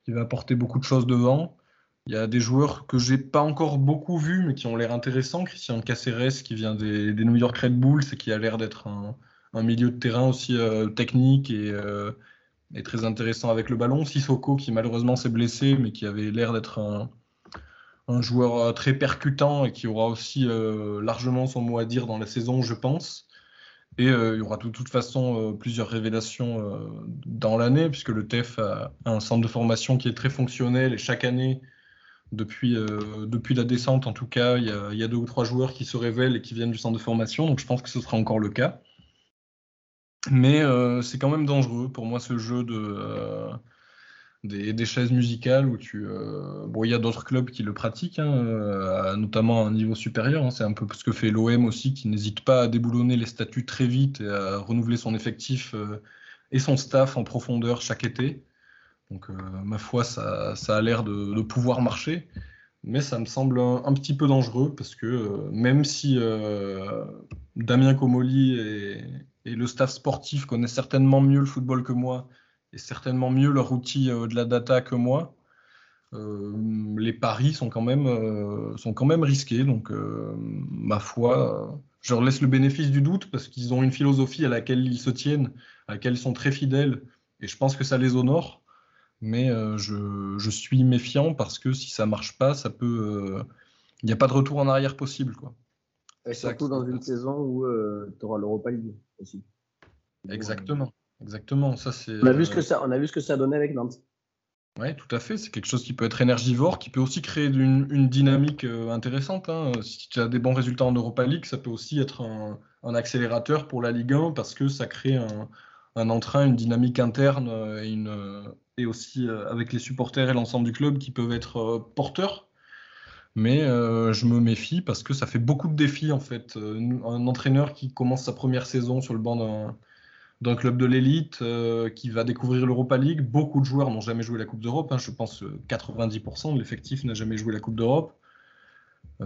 qui va apporter beaucoup de choses devant. Il y a des joueurs que j'ai pas encore beaucoup vus, mais qui ont l'air intéressants. Christian Caceres, qui vient des, New York Red Bulls et qui a l'air d'être un, milieu de terrain aussi euh, technique euh, et, très intéressant avec le ballon. Sissoko qui malheureusement s'est blessé, mais qui avait l'air d'être un, joueur euh, très percutant et qui aura aussi largement son mot à dire dans la saison, je pense. Et il y aura de toute façon plusieurs révélations dans l'année, puisque le TEF a un centre de formation qui est très fonctionnel et chaque année, depuis, depuis la descente en tout cas, il y, a, il y, a, deux ou trois joueurs qui se révèlent et qui viennent du centre de formation. Donc je pense que ce sera encore le cas. Mais euh, c'est quand même dangereux pour moi ce jeu de, euh, des, chaises musicales où tu. Euh, bon, il y a d'autres clubs qui le pratiquent, hein, notamment à un niveau supérieur. Hein. c'est un peu ce que fait l'OM aussi, qui n'hésite pas à déboulonner les statuts très vite et à renouveler son effectif et son staff en profondeur chaque été. Donc, ma foi, ça, ça a l'air de, pouvoir marcher. Mais ça me semble un, petit peu dangereux parce que même si Damien Comoli est, et le staff sportif connaît certainement mieux le football que moi et certainement mieux leur outil euh, de la data que moi. Euh, les paris sont quand même, euh, sont quand même risqués. Donc, ma foi, je leur laisse le bénéfice du doute parce qu'ils ont une philosophie à laquelle ils se tiennent, à laquelle ils sont très fidèles. Et je pense que ça les honore. Mais je, je, suis méfiant parce que si ça marche pas, ça peut. Il n'y a pas de retour en arrière possible. Quoi. surtout dans une saison où tu auras l'Europa League aussi. Exactement, exactement. Ça, c'est, on, a vu ce que ça, on a vu ce que ça donnait avec Nantes. Oui, tout à fait. C'est quelque chose qui peut être énergivore, qui peut aussi créer une, une dynamique euh, intéressante. Hein. Si tu as des bons résultats en Europa League, ça peut aussi être un, un accélérateur pour la Ligue 1 parce que ça crée un, un entrain, une dynamique interne euh, et, une, euh, et aussi avec les supporters et l'ensemble du club qui peuvent être porteurs mais euh, je me méfie parce que ça fait beaucoup de défis en fait. Euh, un entraîneur qui commence sa première saison sur le banc d'un club de l'élite, euh, qui va découvrir l'Europa League. Beaucoup de joueurs n'ont jamais joué la Coupe d'Europe. Hein. Je pense 90% de l'effectif n'a jamais joué la Coupe d'Europe.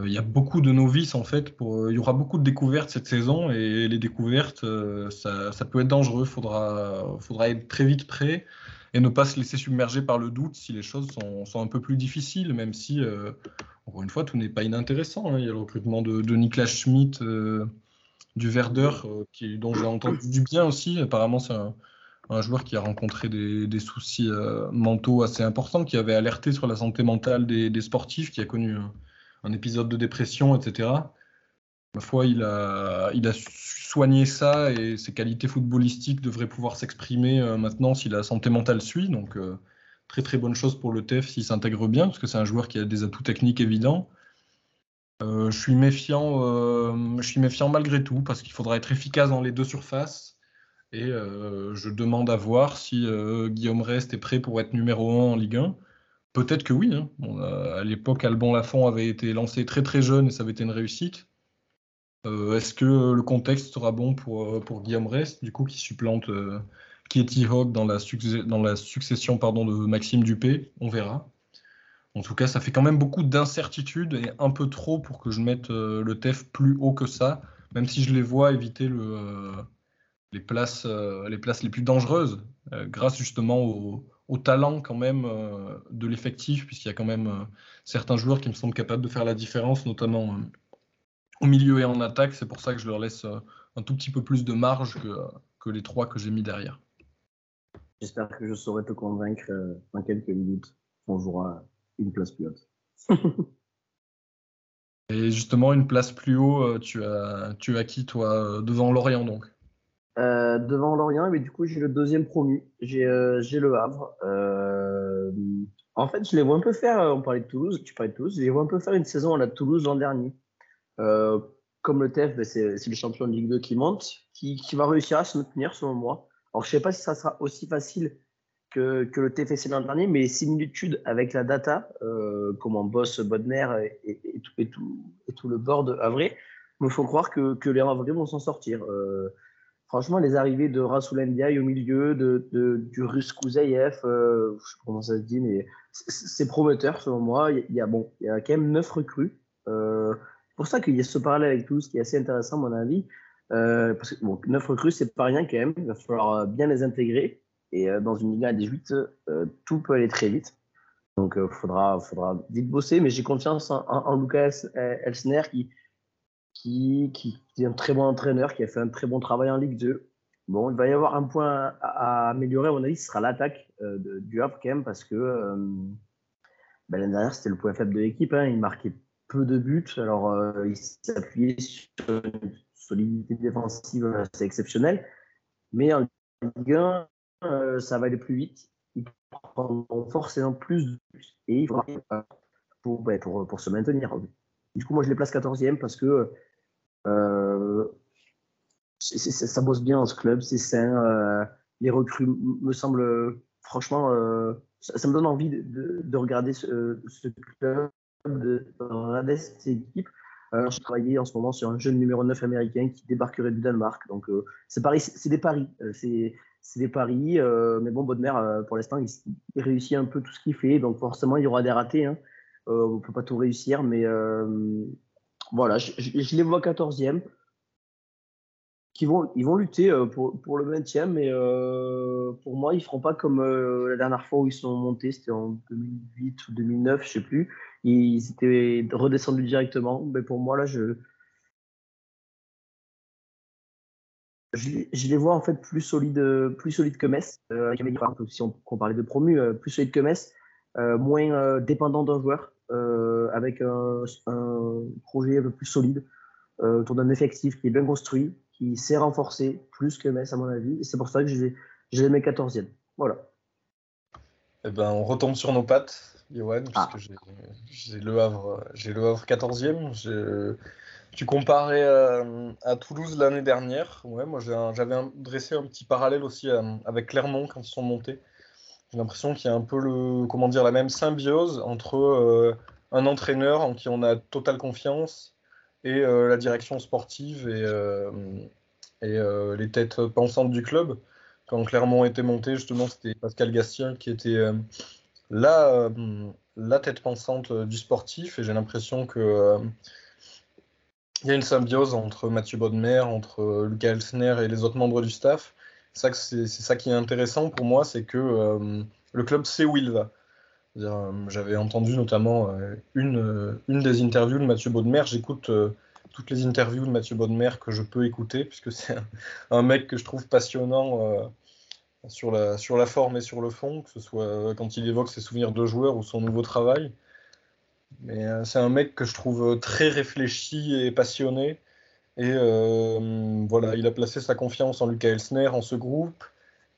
Il y a beaucoup de novices en fait. Il y aura beaucoup de découvertes cette saison et les découvertes, ça, ça, peut être dangereux. Il faudra, faudra être très vite prêt et ne pas se laisser submerger par le doute si les choses sont, sont un peu plus difficiles, même si encore une fois, tout n'est pas inintéressant. Hein. Il y a le recrutement de, Niklas Schmidt euh, du Werder, euh, qui, dont j'ai entendu du bien aussi. Apparemment, c'est un, joueur qui a rencontré des, soucis euh, mentaux assez importants, qui avait alerté sur la santé mentale des, sportifs, qui a connu un, épisode de dépression, etc. Ma foi, il a, soigné ça et ses qualités footballistiques devraient pouvoir s'exprimer maintenant si la santé mentale suit. Donc, très très bonne chose pour le TEF s'il s'intègre bien, parce que c'est un joueur qui a des atouts techniques évidents. Euh, je suis méfiant, euh, je suis méfiant malgré tout parce qu'il faudra être efficace dans les deux surfaces. Et euh, je demande à voir si Guillaume Rest est prêt pour être numéro 1 en Ligue 1. Peut-être que oui. Hein. à l'époque, Alban Lafont avait été lancé très très jeune et ça avait été une réussite. Est-ce que le contexte sera bon pour, Guillaume Rest, du coup, qui supplante Katie Hawk dans la, dans la succession pardon, de Maxime Dupé, on verra. En tout cas, ça fait quand même beaucoup d'incertitudes et un peu trop pour que je mette le TEF plus haut que ça, même si je les vois éviter les, places, les places les plus dangereuses, grâce justement au, talent quand même de l'effectif, puisqu'il y a quand même certains joueurs qui me semblent capables de faire la différence, notamment au milieu et en attaque. C'est pour ça que je leur laisse un tout petit peu plus de marge que, les trois que j'ai mis derrière. J'espère que je saurai te convaincre euh, dans quelques minutes qu'on jouera une place plus haute. Et justement, une place plus haut, euh, tu as, tu as qui, toi, euh, devant Lorient, donc? Devant Lorient, mais du coup, j'ai le deuxième promu. J'ai le Havre. en fait, je les vois un peu faire, on parlait de Toulouse, tu parlais de Toulouse, je les vois un peu faire une saison à la Toulouse l'an dernier. comme le TF, ben, c'est le champion de Ligue 2 qui monte, qui, qui va réussir à se maintenir, selon moi. Alors, je ne sais pas si ça sera aussi facile que, le TFC l'an dernier, mais les similitudes avec la data, euh, comme en boss Bodmer et, tout, le board Havrais, me font croire que, les Havrais vont s'en sortir. Euh, franchement, les arrivées de Rasoul Ndiaye au milieu, de, du Russe Kouzaïev, euh, sais pas comment ça se dit, mais c'est prometteur selon moi. Il y, a, bon, il y a quand même neuf recrues. Euh, c'est pour ça qu'il y a ce parallèle avec tous qui est assez intéressant, à mon avis. Parce que bon, 9 recrues, c'est pas rien quand même. Il va falloir bien les intégrer. Et euh, dans une Ligue à 18, tout peut aller très vite. Donc, il faudra, faudra vite bosser. Mais j'ai confiance en, Lucas Elsner qui, est un très bon entraîneur, qui a fait un très bon travail en Ligue 2. Bon, il va y avoir un point à, améliorer, à mon avis, ce sera l'attaque du Havre parce que ben, l'année dernière, c'était le point faible de l'équipe. Hein. Il marquait peu de buts. Alors, il s'appuyait sur solidité défensive, c'est exceptionnel. Mais en Ligue 1, euh, ça va aller plus vite. Ils prendront forcément plus de et il faudra pour, pour, pour, se maintenir. Du coup, moi, je les place 14e parce que euh, ça bosse bien dans ce club, c'est sain. Euh, les recrues me semblent, franchement, ça, me donne envie de, de, regarder ce, club, de, regarder cette équipe. Je travaille en ce moment sur un jeune numéro 9 américain qui débarquerait du Danemark. Donc, c'est pareil, c'est des paris. Des paris. mais bon, Bodmer, pour l'instant, il, réussit un peu tout ce qu'il fait. Donc, forcément, il y aura des ratés. Hein. on ne peut pas tout réussir. Mais voilà, je, les vois 14e. Qui vont, ils vont lutter pour, pour le maintien, mais pour moi, ils ne feront pas comme la dernière fois où ils sont montés, c'était en 2008 ou 2009, je ne sais plus ils étaient redescendus directement. Mais pour moi, là, je, je, les vois en fait plus solides, plus solides que Metz, euh, si on, parlait de promu, euh, plus solides que Metz, euh, moins euh, dépendant d'un joueur, avec un, projet un peu plus solide, autour d'un effectif qui est bien construit, qui s'est renforcé plus que Metz à mon avis. Et c'est pour ça que je les mets 14e. Voilà. Eh ben, on retombe sur nos pattes. Johan, ah. puisque j'ai le Havre, j'ai le Havre 14e. Tu comparais euh, à Toulouse l'année dernière. Ouais, moi j'avais dressé un petit parallèle aussi euh, avec Clermont quand ils sont montés. J'ai l'impression qu'il y a un peu le, comment dire, la même symbiose entre euh, un entraîneur en qui on a totale confiance et la direction sportive et, les têtes pensantes du club. Quand Clermont était monté, justement, c'était Pascal Gastien qui était la, tête pensante du sportif et j'ai l'impression que il y a une symbiose entre Mathieu Bodmer, entre Lucas Elsner et les autres membres du staff. C'est ça qui est intéressant pour moi, c'est que le club sait où il va. J'avais entendu notamment une, une des interviews de Mathieu Bodmer. J'écoute toutes les interviews de Mathieu Bodmer que je peux écouter, puisque c'est un, un, mec que je trouve passionnant sur la, sur la forme et sur le fond, que ce soit quand il évoque ses souvenirs de joueur ou son nouveau travail. Mais euh, c'est un mec que je trouve très réfléchi et passionné. Et euh, voilà, il a placé sa confiance en Lucas Elsner, en ce groupe.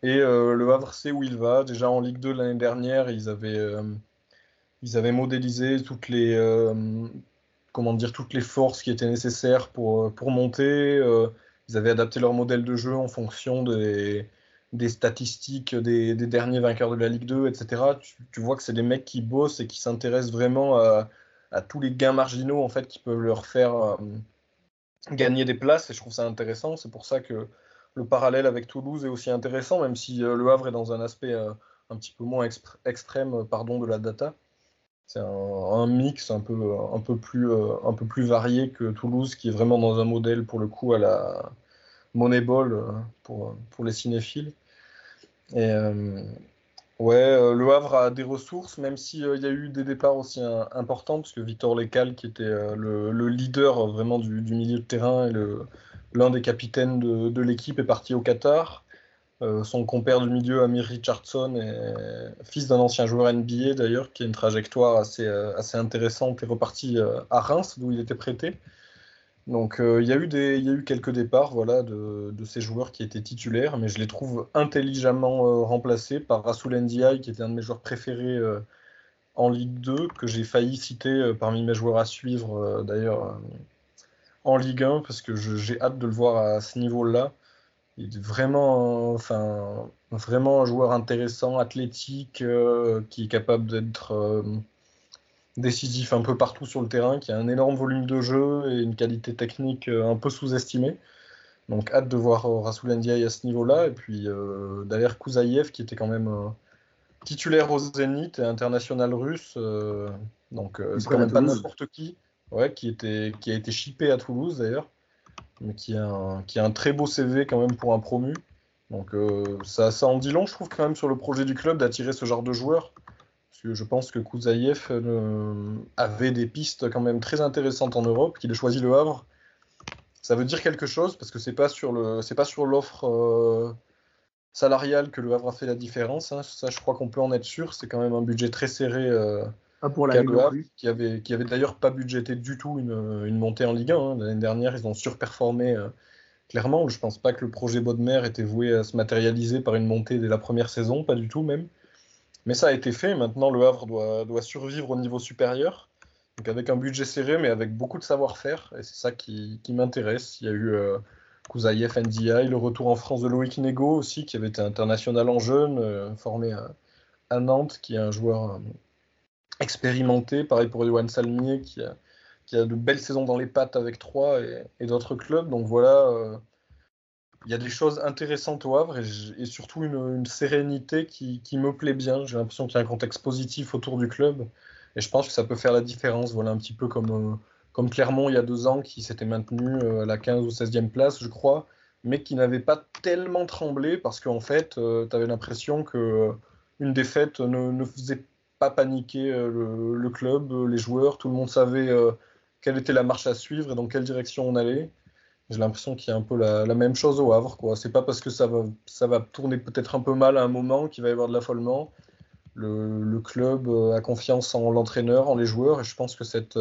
Et euh, le Havre sait où il va. Déjà en Ligue 2 l'année dernière, ils avaient, ils avaient modélisé toutes les, comment dire, toutes les forces qui étaient nécessaires pour, pour monter. ils avaient adapté leur modèle de jeu en fonction des, des statistiques des, derniers vainqueurs de la Ligue 2, etc., tu, vois que c'est des mecs qui bossent et qui s'intéressent vraiment à, tous les gains marginaux en fait qui peuvent leur faire euh, gagner des places. Et je trouve ça intéressant. C'est pour ça que le parallèle avec Toulouse est aussi intéressant, même si euh, le Havre est dans un aspect euh, un petit peu moins extrême, pardon, de la data. C'est un, mix un peu, un, peu plus, un peu plus varié que Toulouse, qui est vraiment dans un modèle, pour le coup, à la Moneyball pour, pour les cinéphiles. Et ouais, le Havre a des ressources, même s'il y a eu des départs aussi importants, parce que Victor Lecal, qui était le, le, leader vraiment du, milieu de terrain et l'un des capitaines de, l'équipe, est parti au Qatar. Euh, son compère du milieu, Amir Richardson, fils d'un ancien joueur NBA d'ailleurs, qui a une trajectoire assez, euh, intéressante, est reparti euh, à Reims, d'où il était prêté. Donc il y, a eu des, y a eu quelques départs voilà, de, de, ces joueurs qui étaient titulaires, mais je les trouve intelligemment remplacés par Rasoul Ndiaye, qui était un de mes joueurs préférés en Ligue 2, que j'ai failli citer parmi mes joueurs à suivre d'ailleurs en Ligue 1, parce que j'ai hâte de le voir à ce niveau-là. Il est vraiment, enfin, vraiment un joueur intéressant, athlétique, euh, qui est capable d'être euh, décisif un peu partout sur le terrain, qui a un énorme volume de jeu et une qualité technique euh, un peu sous-estimée. Donc hâte de voir Rasoul Ndiaye à ce niveau-là. Et puis d'ailleurs Kouzaïev, qui était quand même titulaire au Zénith et international russe. donc c'est quand même pas n'importe qui. Ouais, qui, était, qui a été chippé à Toulouse d'ailleurs mais qui a, un, qui a un très beau CV quand même pour un promu. Donc euh, ça, ça en dit long, je trouve, quand même, sur le projet du club d'attirer ce genre de joueurs. Parce que je pense que Kouzaïev euh, avait des pistes quand même très intéressantes en Europe, qu'il ait choisi le Havre. Ça veut dire quelque chose, parce que c'est pas sur le, c'est pas sur l'offre euh, salariale que le Havre a fait la différence. Hein. Ça, je crois qu'on peut en être sûr. C'est quand même un budget très serré pas pour la qui avait, qui avait d'ailleurs pas budgété du tout une, une montée en Ligue 1. Hein. L'année dernière, ils ont surperformé euh, clairement. Je pense pas que le projet Bodmer était voué à se matérialiser par une montée dès la première saison, pas du tout même. Mais ça a été fait. Maintenant, le Havre doit, doit survivre au niveau supérieur. Donc avec un budget serré, mais avec beaucoup de savoir-faire. Et c'est ça qui, m'intéresse. Il y a eu euh, NDI, le retour en France de Loïc Nego aussi, qui avait été international en jeune, euh, formé à, Nantes, qui est un joueur euh, expérimenté. Pareil pour Johan Salmier qui a, a, de belles saisons dans les pattes avec Troyes et, d'autres clubs. Donc voilà, euh, il y a des choses intéressantes au Havre et, surtout une, sérénité qui, me plaît bien. J'ai l'impression qu'il y a un contexte positif autour du club et je pense que ça peut faire la différence. Voilà un petit peu comme, euh, Clermont il y a deux ans qui s'était maintenu euh, à la 15 ou 16e place, je crois, mais qui n'avait pas tellement tremblé parce qu'en fait, tu avais l'impression que une défaite ne, faisait pas paniquer euh, le, club, euh, les joueurs, tout le monde savait euh, quelle était la marche à suivre et dans quelle direction on allait. J'ai l'impression qu'il y a un peu la, même chose au Havre. Quoi. C'est pas parce que ça va, ça va tourner peut-être un peu mal à un moment qu'il va y avoir de l'affolement. Le, club a confiance en l'entraîneur, en les joueurs, et je pense que cette,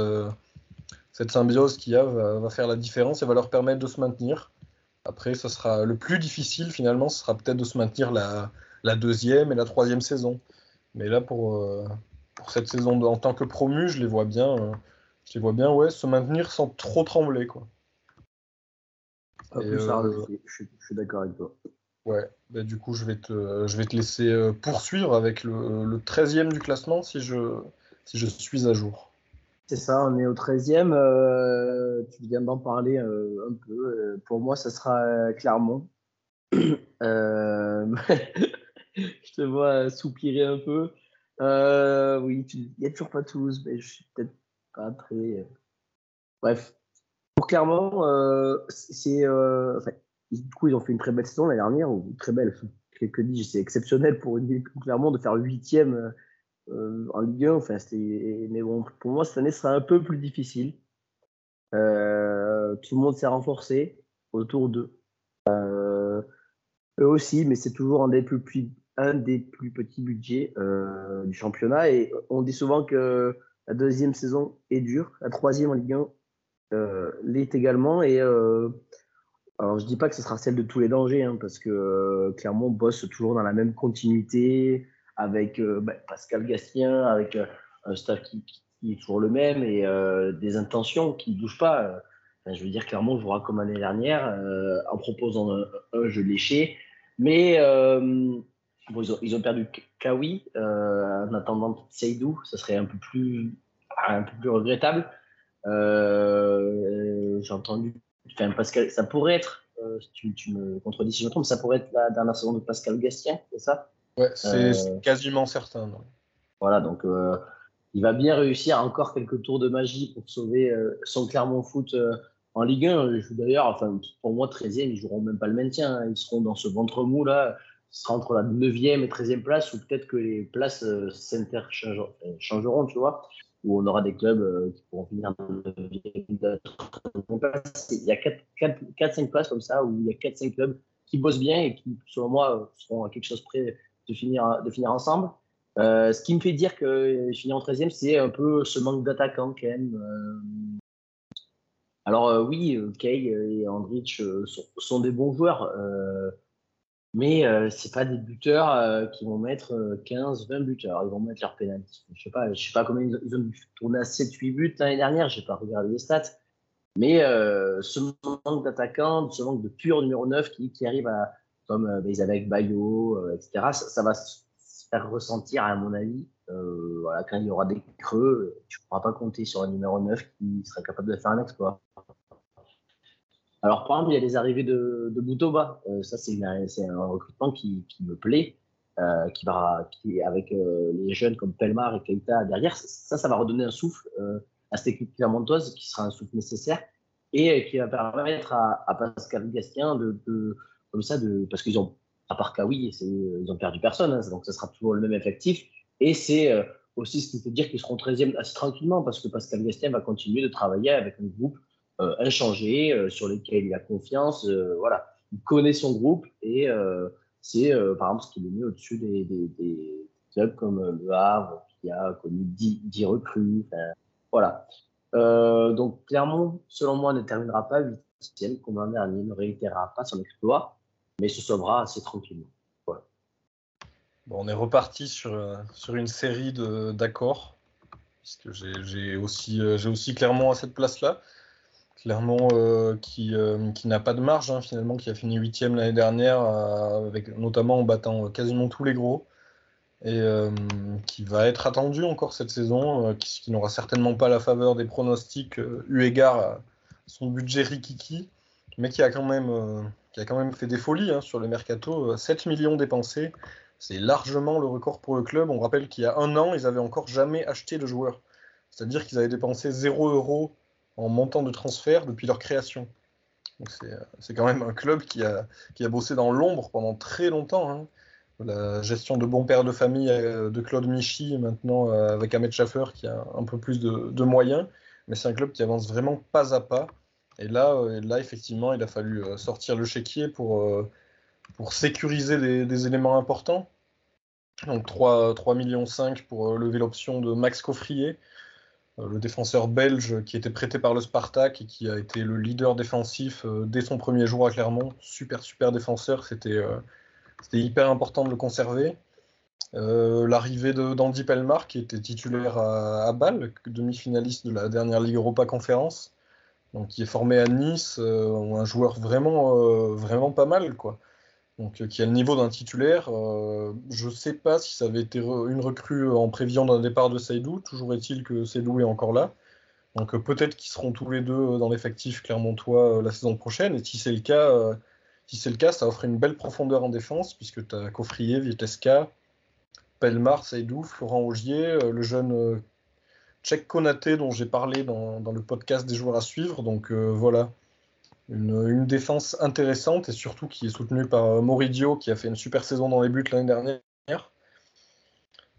cette symbiose qu'il y a va, faire la différence et va leur permettre de se maintenir. Après, ce sera le plus difficile finalement, ce sera peut-être de se maintenir la, deuxième et la troisième saison. Mais là, pour, euh, pour cette saison en tant que promu, je les vois bien, euh, je les vois bien ouais, se maintenir sans trop trembler. Quoi. Euh, je, suis d'accord avec toi. Ouais, bah, du coup, je vais te, je vais te laisser poursuivre avec le, le 13e du classement si je, si je suis à jour. C'est ça, on est au 13e. tu viens d'en parler un peu. pour moi, ça sera Clermont. je te vois soupirer un peu. Euh, oui, il n'y a toujours pas Toulouse, mais je suis peut-être pas très. Euh, bref. Clairement, euh, c'est. Enfin, du coup, ils ont fait une très belle saison l'année dernière, ou très belle. Quelque dit, c'est exceptionnel pour une ville clairement de faire huitième en Ligue 1. Enfin, mais bon, pour moi, cette année sera un peu plus difficile. tout le monde s'est renforcé autour d'eux. eux aussi, mais c'est toujours un des plus, petits budgets euh, du championnat. Et on dit souvent que la deuxième saison est dure, la troisième en Ligue 1 euh, l'est également. Et euh, alors, je dis pas que ce sera celle de tous les dangers, hein, parce que clairement, on bosse toujours dans la même continuité avec bah, Pascal Gastien, avec un staff qui, est toujours le même et des intentions qui ne bougent pas. je veux dire, clairement, on jouera comme l'année dernière en proposant un, jeu léché. Mais ils, ont, perdu Kawi euh, en attendant Seydou, ça serait un peu plus, un peu plus regrettable. Euh, j'ai entendu, enfin, Pascal, ça pourrait être, euh, tu, tu, me contredis si je me trompe, ça pourrait être la dernière saison de Pascal Gastien, c'est ça? Ouais, c'est quasiment certain. Voilà, donc il va bien réussir encore quelques tours de magie pour sauver son Clermont Foot en Ligue 1. D'ailleurs, enfin, pour moi, 13e, ils joueront même pas le maintien. Hein. Ils seront dans ce ventre mou là. Ce sera entre la 9e et 13e place, ou peut-être que les places s'interchangeront, tu vois où on aura des clubs euh, qui pourront finir Il y a 4-5 places comme ça, où il y a 4-5 clubs qui bossent bien et qui, selon moi, seront à quelque chose près de finir, de finir ensemble. Euh, ce qui me fait dire que finir en 13e, c'est un peu ce manque d'attaquants quand même. Euh. alors oui, Kay et Andrich sont, des bons joueurs mais euh, c'est pas des buteurs euh, qui vont mettre 15, euh, 20 buteurs. Ils vont mettre leur pénalty. Je sais pas, je sais pas combien ils ont, tourné à 7, 8 buts l'année dernière. J'ai pas regardé les stats. Mais ce manque d'attaquants, ce manque de pur numéro 9 qui, qui arrive à, comme bah, ils avaient Bayo, etc., ça, va se faire ressentir, à mon avis. voilà, quand il y aura des creux, tu pourras pas compter sur un numéro 9 qui sera capable de faire un exploit. Alors, par exemple, il y a des arrivées de, de Boutoba. Euh, ça, c'est un recrutement qui, me plaît, euh, qui va, avec euh, les jeunes comme Pelmar et Keita derrière. Ça, ça va redonner un souffle à cette équipe clermontoise qui sera un souffle nécessaire et qui va permettre à, Pascal Gastien de, comme ça, parce qu'ils ont, à part Kawi, ils ont perdu personne, hein, donc ça sera toujours le même effectif. Et c'est aussi ce qui veut dire qu'ils seront 13e assez tranquillement parce que Pascal Gastien va continuer de travailler avec un groupe euh, inchangé, euh, sur lesquels il a confiance. Euh, voilà, il connaît son groupe et c'est par exemple ce qui est mis au-dessus des, des, clubs comme le Havre qui a connu 10, recrues. voilà. donc Clermont, selon moi, ne terminera pas huitième comme l'an dernier, ne réitérera pas son exploit, mais se sauvera assez tranquillement. Voilà. On est reparti sur, sur une série d'accords, puisque j'ai aussi, aussi Clermont à cette place-là. Clermont euh, qui, euh, qui n'a pas de marge hein, finalement, qui a fini huitième l'année dernière, euh, avec, notamment en battant quasiment tous les gros, et qui va être attendu encore cette saison, qui, n'aura certainement pas la faveur des pronostics eu égard à son budget rikiki, mais qui a quand même, qui a quand même fait des folies hein, sur le mercato, 7 millions dépensés. C'est largement le record pour le club. On rappelle qu'il y a un an, ils n'avaient encore jamais acheté de joueurs. C'est-à-dire qu'ils avaient dépensé 0 euros en montant de transfert depuis leur création. Euh, c'est quand même un club qui a, qui a bossé dans l'ombre pendant très longtemps. Hein. La gestion de bon père de famille euh, de Claude Michy, maintenant euh, avec Ahmed Schaffer qui a un peu plus de, moyens. Mais c'est un club qui avance vraiment pas à pas. Et là, là effectivement, il a fallu sortir le chéquier pour, pour sécuriser des, éléments importants. Donc 3, 3 millions 5 pour lever l'option de Max Coffrier, le défenseur belge qui était prêté par le Spartak et qui a été le leader défensif euh, dès son premier jour à Clermont. Super, super défenseur. C'était euh, hyper important de le conserver. L'arrivée d'Andy Pelmar, qui était titulaire à, Bâle, demi-finaliste de la dernière Ligue Europa Conférence, donc qui est formé à Nice, un joueur vraiment, vraiment pas mal, quoi donc euh, qui a le niveau d'un titulaire. Euh, je ne sais pas si ça avait été une recrue en prévision d'un départ de Seydou. Toujours est-il que Seydou est encore là. Donc euh, peut-être qu'ils seront tous les deux dans l'effectif clermontois la saison prochaine. Et si c'est le cas, si c'est le cas, ça offre une belle profondeur en défense puisque tu as Coffrier, Vieteska, Pelmar, Seydou, Florent Augier, le jeune Tchèque Konaté dont j'ai parlé dans, le podcast des joueurs à suivre. Donc voilà une, défense intéressante et surtout qui est soutenue par euh, Moridio qui a fait une super saison dans les buts l'année dernière.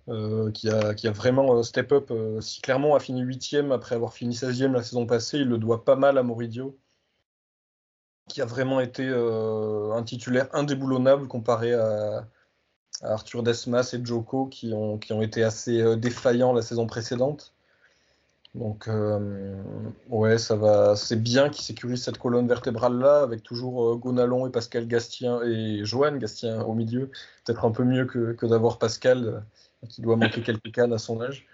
Euh, qui, a, vraiment euh, step up. si Clermont a fini 8 après avoir fini 16e la saison passée, il le doit pas mal à Moridio, qui a vraiment été un titulaire indéboulonnable comparé à, Arthur Desmas et Joko qui ont été assez défaillants la saison précédente. Donc, euh, ouais, ça va. C'est bien qu'ils sécurisent cette colonne vertébrale là, avec toujours euh, Gonalon et Pascal Gastien et Joanne Gastien au milieu. Peut-être un peu mieux que, d'avoir Pascal, euh, qui doit manquer quelques cannes à son âge.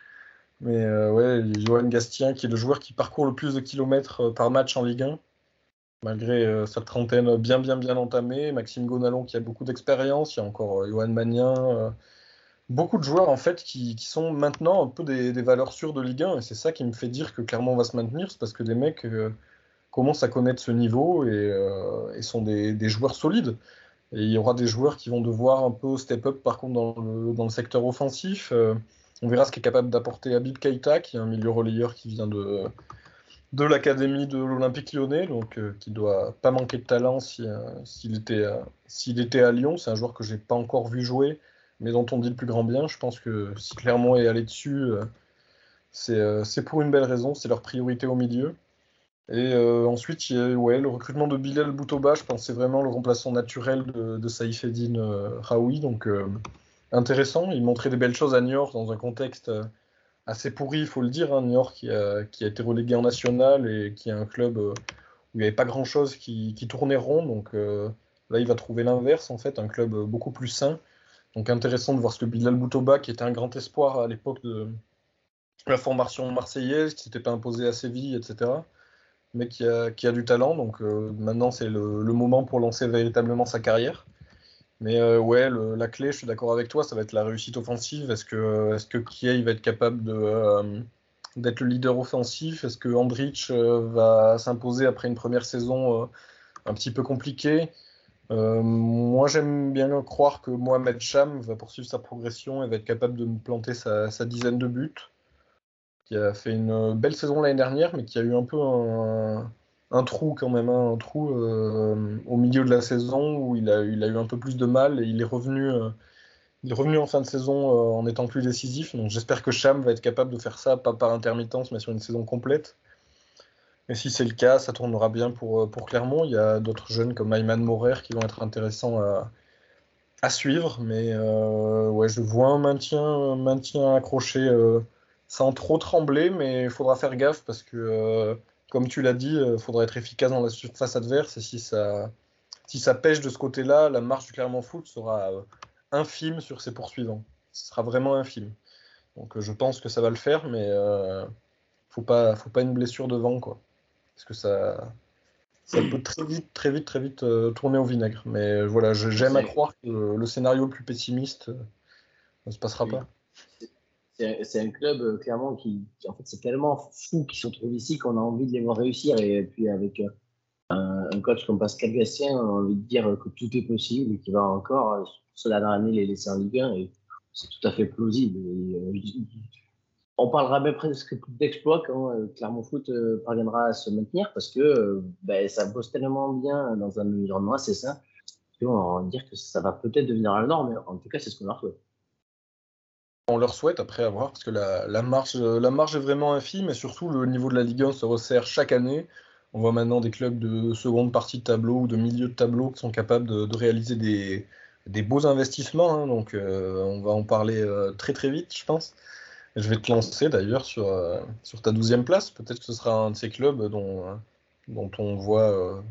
Mais ouais, Joanne Gastien, qui est le joueur qui parcourt le plus de kilomètres par match en Ligue 1, malgré sa trentaine bien, bien, bien entamée. Maxime Gonalon, qui a beaucoup d'expérience. Il y a encore Johan Magnin beaucoup de joueurs en fait qui, sont maintenant un peu des, valeurs sûres de Ligue 1 et c'est ça qui me fait dire que clairement on va se maintenir, c'est parce que des mecs euh, commencent à connaître ce niveau et, euh, sont des, joueurs solides. Et il y aura des joueurs qui vont devoir un peu step up par contre dans le, secteur offensif. Euh, On verra ce qu'est capable d'apporter Habib Keita, qui est un milieu relayeur qui vient de, de l'académie de l'Olympique lyonnais, donc qui doit pas manquer de talent s'il si, était, s'il était à Lyon. C'est un joueur que j'ai pas encore vu jouer, mais dont on dit le plus grand bien. Je pense que si Clermont est allé dessus, c'est pour une belle raison, c'est leur priorité au milieu. Et ensuite, il y a le recrutement de Bilal Boutoba, je pense c'est vraiment le remplaçant naturel de, de Saïf Eddin Raoui. Donc, intéressant. Il montrait des belles choses à Niort dans un contexte euh, assez pourri, il faut le dire. Hein. Niort qui a, été relégué en national et qui est un club euh, où il n'y avait pas grand-chose qui, tournait rond. Donc euh, là, il va trouver l'inverse, en fait, un club beaucoup plus sain. Donc intéressant de voir ce que Bilal Boutoba, qui était un grand espoir à l'époque de la formation marseillaise, qui s'était pas imposé à Séville, etc., mais qui a, du talent. Donc maintenant, c'est le, moment pour lancer véritablement sa carrière. Mais euh, ouais, la clé, je suis d'accord avec toi, ça va être la réussite offensive. Est-ce que, que Kiei va être capable de, euh, d'être le leader offensif? Est-ce que Andrich euh, va s'imposer après une première saison un petit peu compliquée? Moi, j'aime bien croire que Mohamed Cham va poursuivre sa progression et va être capable de me planter sa, dizaine de buts. Qui a fait une belle saison l'année dernière, mais qui a eu un peu un trou quand même, hein, un trou euh, au milieu de la saison où il a, eu un peu plus de mal et il est revenu, euh, il est revenu en fin de saison euh, en étant plus décisif. Donc j'espère que Cham va être capable de faire ça, pas par intermittence, mais sur une saison complète. Et si c'est le cas, ça tournera bien pour, pour Clermont. Il y a d'autres jeunes comme Ayman Morer qui vont être intéressants à, à suivre. Mais ouais, je vois un maintien, maintien accroché sans trop trembler, mais il faudra faire gaffe parce que comme tu l'as dit, il euh, faudra être efficace dans la surface adverse. Et si ça, si ça pêche de ce côté-là, la marche du Clermont Foot sera euh, infime sur ses poursuivants. Ce sera vraiment infime. Donc euh, je pense que ça va le faire, mais euh, faut pas, faut pas une blessure devant, quoi. Parce que ça, ça peut très vite, très vite, très vite tourner au vinaigre. Mais voilà, j'aime à croire que le, scénario le plus pessimiste ne se passera pas c'est un club euh, clairement qui, en fait, c'est tellement fou qu'ils se trouvent ici qu'on a envie de les voir réussir. Et puis avec euh, un, coach comme Pascal Gastien, on a envie de dire que tout est possible et qu'il va encore, euh, sur la dernière année, les laisser en Ligue 1. Et c'est tout à fait plausible. On parlera même presque d'exploit quand Clermont Foot parviendra à se maintenir parce que ben, ça bosse tellement bien dans un environnement assez sain qu'on va dire que ça va peut-être devenir la norme. Mais en tout cas, c'est ce qu'on leur souhaite. On leur souhaite après avoir, parce que la, marge, la marge est vraiment infime, et surtout le niveau de la Ligue 1 se resserre chaque année. On voit maintenant des clubs de seconde partie de tableau ou de milieu de tableau qui sont capables de, réaliser des, beaux investissements. Hein. donc euh, on va en parler euh, très très vite, je pense. Je vais te lancer d'ailleurs sur, euh, sur ta douzième place. Peut-être que ce sera un de ces clubs dont, dont on voit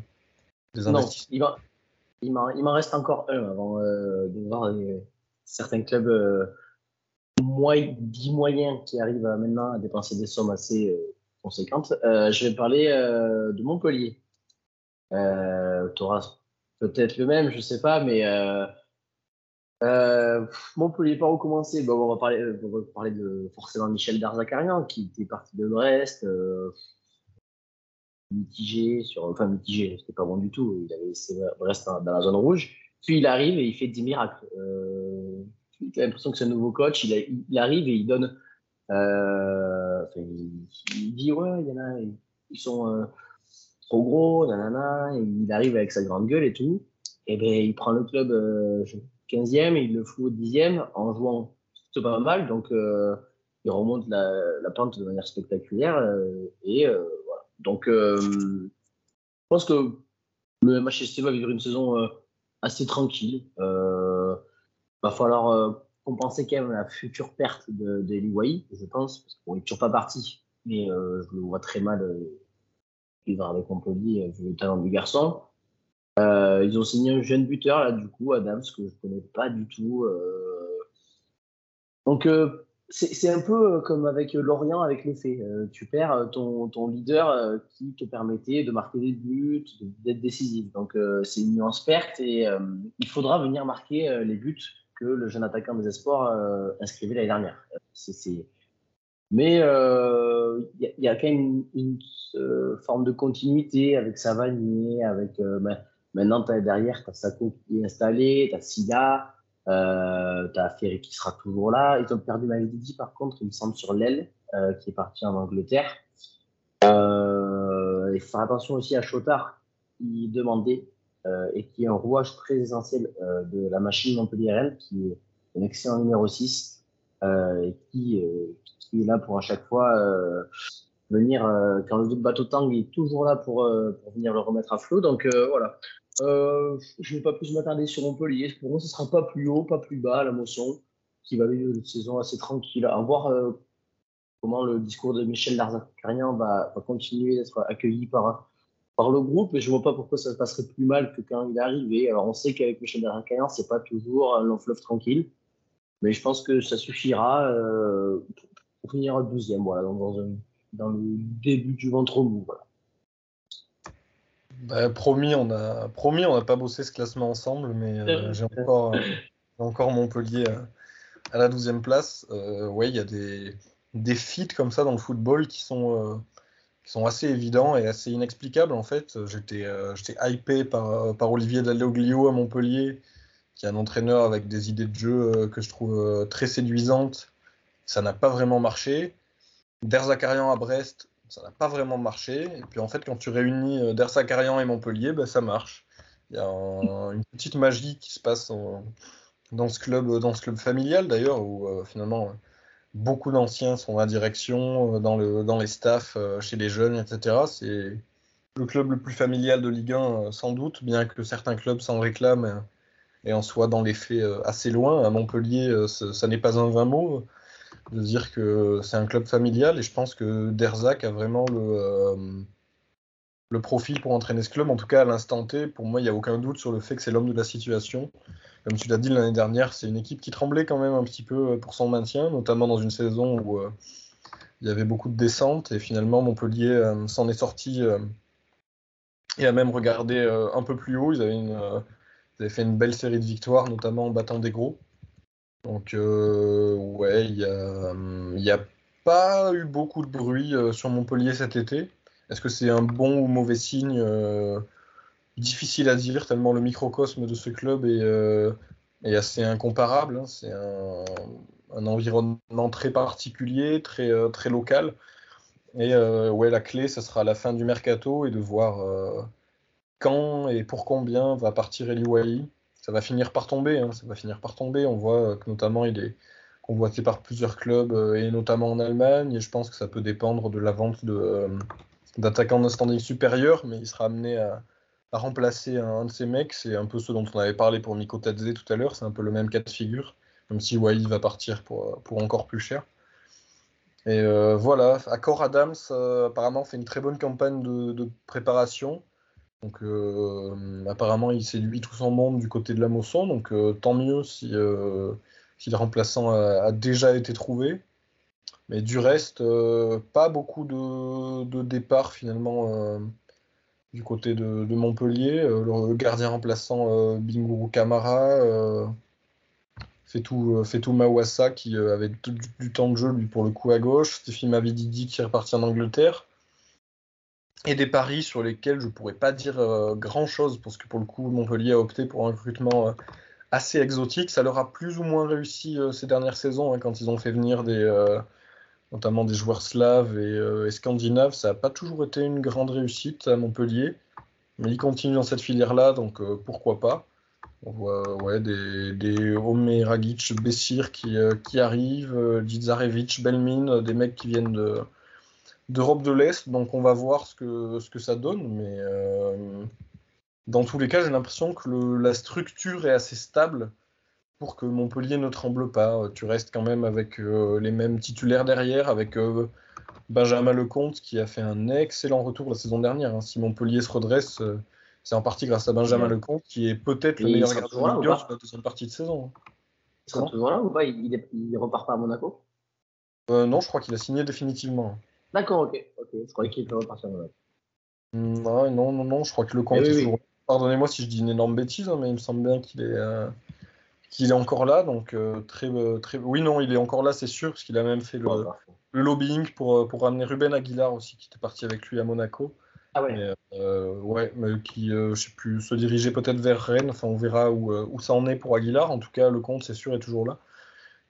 des investissements. il m'en reste encore un avant de voir certains clubs dix moyens qui arrivent maintenant à dépenser des sommes assez euh, conséquentes. Euh, je vais parler euh, de Montpellier. tu auras peut-être le même, je sais pas, mais Montpellier, par où commencer bon, on, va parler, on va parler de forcément Michel Darzakarian qui était parti de Brest, mitigé, sur, enfin mitigé, c'était pas bon du tout, il avait laissé Brest dans, la zone rouge. Puis il arrive et il fait 10 miracles j'ai l'impression que c'est un nouveau coach, il, arrive et il donne. Euh, il, dit ouais, il y en a, ils sont euh, trop gros, il arrive avec sa grande gueule et tout. Et ben il prend le club euh, 15e et il le fout au 10e en jouant plutôt pas mal. Donc euh, il remonte la, pente de manière spectaculaire. Euh, et voilà. Donc je pense que le MHSC va vivre une saison assez tranquille. Euh, va falloir euh, compenser quand même la future perte de, de je pense, parce qu'on n'est toujours pas parti, mais euh, je le vois très mal euh, vivre avec Montpellier vu le talent du garçon. Ils ont signé un jeune buteur, là, du coup, Adams, que je ne connais pas du tout. Donc, c'est un peu comme avec Lorient, avec l'effet. tu perds ton, leader qui te permettait de marquer des buts, d'être décisif. Donc, c'est une nuance perte et il faudra venir marquer les buts que le jeune attaquant des espoirs euh, inscrivait l'année dernière. Mais il euh, y, a quand même une, euh, forme de continuité avec Savanier, avec maintenant as, derrière, tu as Sako qui est installé, tu as Sida, Euh, tu as Ferry qui sera toujours là. Ils ont perdu Mavididi, par contre, il me semble, sur l'aile, euh, qui est parti en Angleterre. Euh, faut faire attention aussi à Chotard, qui demandait euh, et qui est un rouage très essentiel euh, de la machine montpelliéraine, qui est un excellent numéro 6 euh, et qui, est là pour à chaque fois venir, quand le bateau tangue, il est toujours là pour, pour venir le remettre à flot. Donc voilà. Euh, je ne vais pas plus m'attarder sur Montpellier. Pour moi, ce ne sera pas plus haut, pas plus bas, la motion, qui va vivre une saison assez tranquille. À voir euh, comment le discours de Michel Larzakarian va, va continuer d'être accueilli par, le groupe. Et je ne vois pas pourquoi ça se passerait plus mal que quand il est arrivé. Alors, on sait qu'avec Michel Larzakarian, ce n'est pas toujours un long fleuve tranquille. Mais je pense que ça suffira euh, pour finir 12e, voilà, dans, dans, un, dans le début du ventre mou. Voilà. Bah, promis, on a promis, on n'a pas bossé ce classement ensemble, mais euh, j'ai encore, j'ai encore Montpellier à, à la 12e place. Euh, ouais, il y a des, des feats comme ça dans le football qui sont, euh, qui sont assez évidents et assez inexplicables en fait. J'étais euh, j'étais hypé par, par Olivier Dalloglio à Montpellier, qui est un entraîneur avec des idées de jeu euh, que je trouve euh, très séduisantes. Ça n'a pas vraiment marché. Derzakarian à Brest, ça n'a pas vraiment marché. Et puis en fait, quand tu réunis euh, Derzakarian et Montpellier, ben, ça marche. Il y a un- une petite magie qui se passe dans ce club, dans ce club familial d'ailleurs, où euh, finalement euh, beaucoup d'anciens sont à direction, euh, dans, le, dans les staffs, euh, chez les jeunes, etc. C'est le club le plus familial de Ligue 1, euh, sans doute, bien que certains clubs s'en réclament euh, et en soient dans les faits euh, assez loin. À Montpellier, euh, ça n'est pas un vain mot de dire que c'est un club familial et je pense que Derzac a vraiment le, euh, le profil pour entraîner ce club. En tout cas, à l'instant T, pour moi, il n'y a aucun doute sur le fait que c'est l'homme de la situation. Comme tu l'as dit l'année dernière, c'est une équipe qui tremblait quand même un petit peu pour son maintien, notamment dans une saison où euh, il y avait beaucoup de descentes et finalement Montpellier euh, s'en est sorti euh, et a même regardé euh, un peu plus haut. Ils avaient, euh, ils avaient fait une belle série de victoires, notamment en battant des gros. Donc, euh, ouais, il n'y a, hum, y a pas eu beaucoup de bruit euh, sur Montpellier cet été. Est-ce que c'est un bon ou mauvais signe euh, Difficile à dire, tellement le microcosme de ce club est, euh, assez incomparable. hein. C'est un, environnement très particulier, très, très local. Et ouais, la clé, ce sera la fin du mercato et de voir quand et pour combien va partir Eli Wahi ça va finir par tomber. hein, ça va finir par tomber. On voit euh, que notamment il est convoité par plusieurs clubs euh, et notamment en Allemagne. Et je pense que ça peut dépendre de la vente de, euh, d'attaquants de standing supérieur, mais il sera amené à, à remplacer un, de ces mecs. C'est un peu ce dont on avait parlé pour Miko Tadze tout à l'heure. C'est un peu le même cas de figure, même si Wai va partir pour, pour encore plus cher. Et euh, voilà, Accor Adams euh, apparemment fait une très bonne campagne de, de préparation. Donc euh, apparemment il séduit tout son monde du côté de la Mosson, donc euh, tant mieux si, euh, le remplaçant a, déjà été trouvé. Mais du reste, pas beaucoup de, de départs finalement du côté de, Montpellier. Le gardien remplaçant euh, Binguru Kamara, euh, Fetou, Mawassa qui avait du, temps de jeu lui pour le coup à gauche, Stéphie Mavididi qui est en Angleterre et des paris sur lesquels je pourrais pas dire euh, grand chose parce que pour le coup Montpellier a opté pour un recrutement euh, assez exotique. Ça leur a plus ou moins réussi euh, ces dernières saisons hein, quand ils ont fait venir des notamment des joueurs slaves et, scandinaves. Ça n'a pas toujours été une grande réussite à Montpellier, mais ils continuent dans cette filière-là, donc pourquoi pas? On voit ouais, des, des Bessir qui, qui arrivent, Djidzarevic, Belmin, des mecs qui viennent de, d'Europe de l'Est, donc on va voir ce que, ce que ça donne, mais euh, dans tous les cas, j'ai l'impression que le- la structure est assez stable pour que Montpellier ne tremble pas. Tu restes quand même avec euh, les mêmes titulaires derrière, avec euh, Benjamin Lecomte qui a fait un excellent retour la saison dernière. hein. Si Montpellier se redresse, c'est en partie grâce à Benjamin. Lecomte qui est peut-être le meilleur gardien de ou Ligue 1 pas sur la deuxième partie de saison. hein. Il sera toujours là ou pas? Il, il, est- il repart pas à Monaco? Non, je crois qu'il a signé définitivement. D'accord, ok. ok. Je croyais qu'il était reparti à Monaco. Non, non, non, non, je crois que Lecomte Eh oui, est oui. toujours Pardonnez-moi si je dis une énorme bêtise, hein, mais il me semble bien qu'il est, euh, qu'il est encore là. Donc, euh, très, euh, très... Oui, non, il est encore là, c'est sûr, parce qu'il a même fait le, le lobbying pour, pour ramener Ruben Aguilar aussi, qui était parti avec lui à Monaco. Ah ouais. ouais, mais qui, je sais plus, se diriger peut-être vers Rennes. Enfin, on verra où, où ça en est pour Aguilar. En tout cas, le compte, c'est sûr, est toujours là.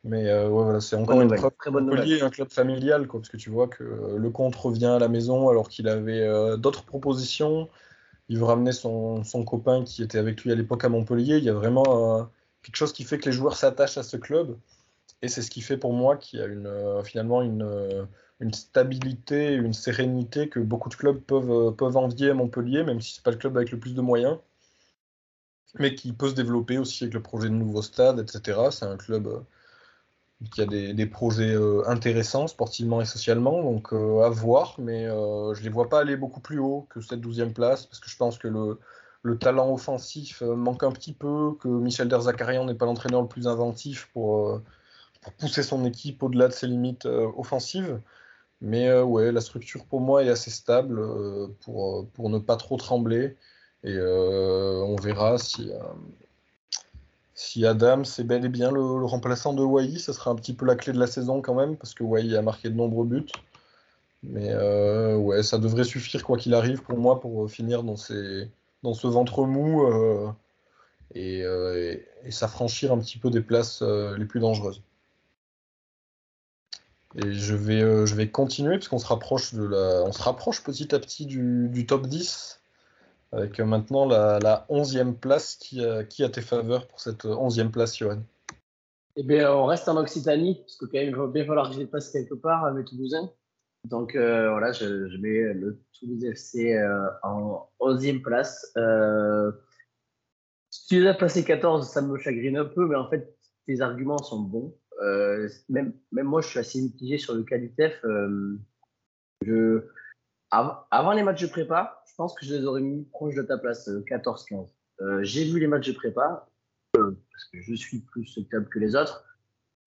Mais ouais, voilà, c'est encore une preuve. Très bonne Montpellier un club familial, quoi, parce que tu vois que le compte revient à la maison alors qu'il avait d'autres propositions. Il veut ramener son, son, copain qui était avec lui à l'époque à Montpellier. Il y a vraiment quelque chose qui fait que les joueurs s'attachent à ce club. Et c'est ce qui fait pour moi qu'il y a une, finalement une, une stabilité, une sérénité que beaucoup de clubs peuvent, peuvent envier à Montpellier, même si ce n'est pas le club avec le plus de moyens, mais qui peut se développer aussi avec le projet de nouveau stade, etc. C'est un club euh, qui a des, des projets euh, intéressants sportivement et socialement, donc euh, à voir, mais je ne les vois pas aller beaucoup plus haut que cette 12e place, parce que je pense que le, le talent offensif manque un petit peu, que Michel Derzakarian n'est pas l'entraîneur le plus inventif pour, pour pousser son équipe au-delà de ses limites offensives. Mais euh, ouais, la structure pour moi est assez stable euh, pour, euh, pour ne pas trop trembler. Et on verra si, si Adam c'est bel et bien le, remplaçant de Wai. Ça sera un petit peu la clé de la saison quand même, parce que Wai a marqué de nombreux buts. Mais ouais, ça devrait suffire quoi qu'il arrive pour moi pour finir dans, ces, dans ce ventre mou et, et s'affranchir un petit peu des places les plus dangereuses. Et je vais, euh, je vais continuer parce qu'on se rapproche de la, on se rapproche petit à petit du, du top 10 avec maintenant la, la 11e place qui a, qui a tes faveurs pour cette 11e place, Johan. Eh bien, on reste en Occitanie parce que va bien falloir que je les passe quelque part, mes Toulousains. Donc euh, voilà, je, mets le Toulouse FC euh, en 11e place. Euh, si tu les as passé 14, ça me chagrine un peu, mais en fait, tes arguments sont bons. Euh, même, même moi, je suis assez mitigé sur le Qualitef. Euh, je, avant les matchs de prépa, je pense que je les aurais mis proche de ta place, 14-15. Euh, j'ai vu les matchs de prépa, parce que je suis plus club que les autres.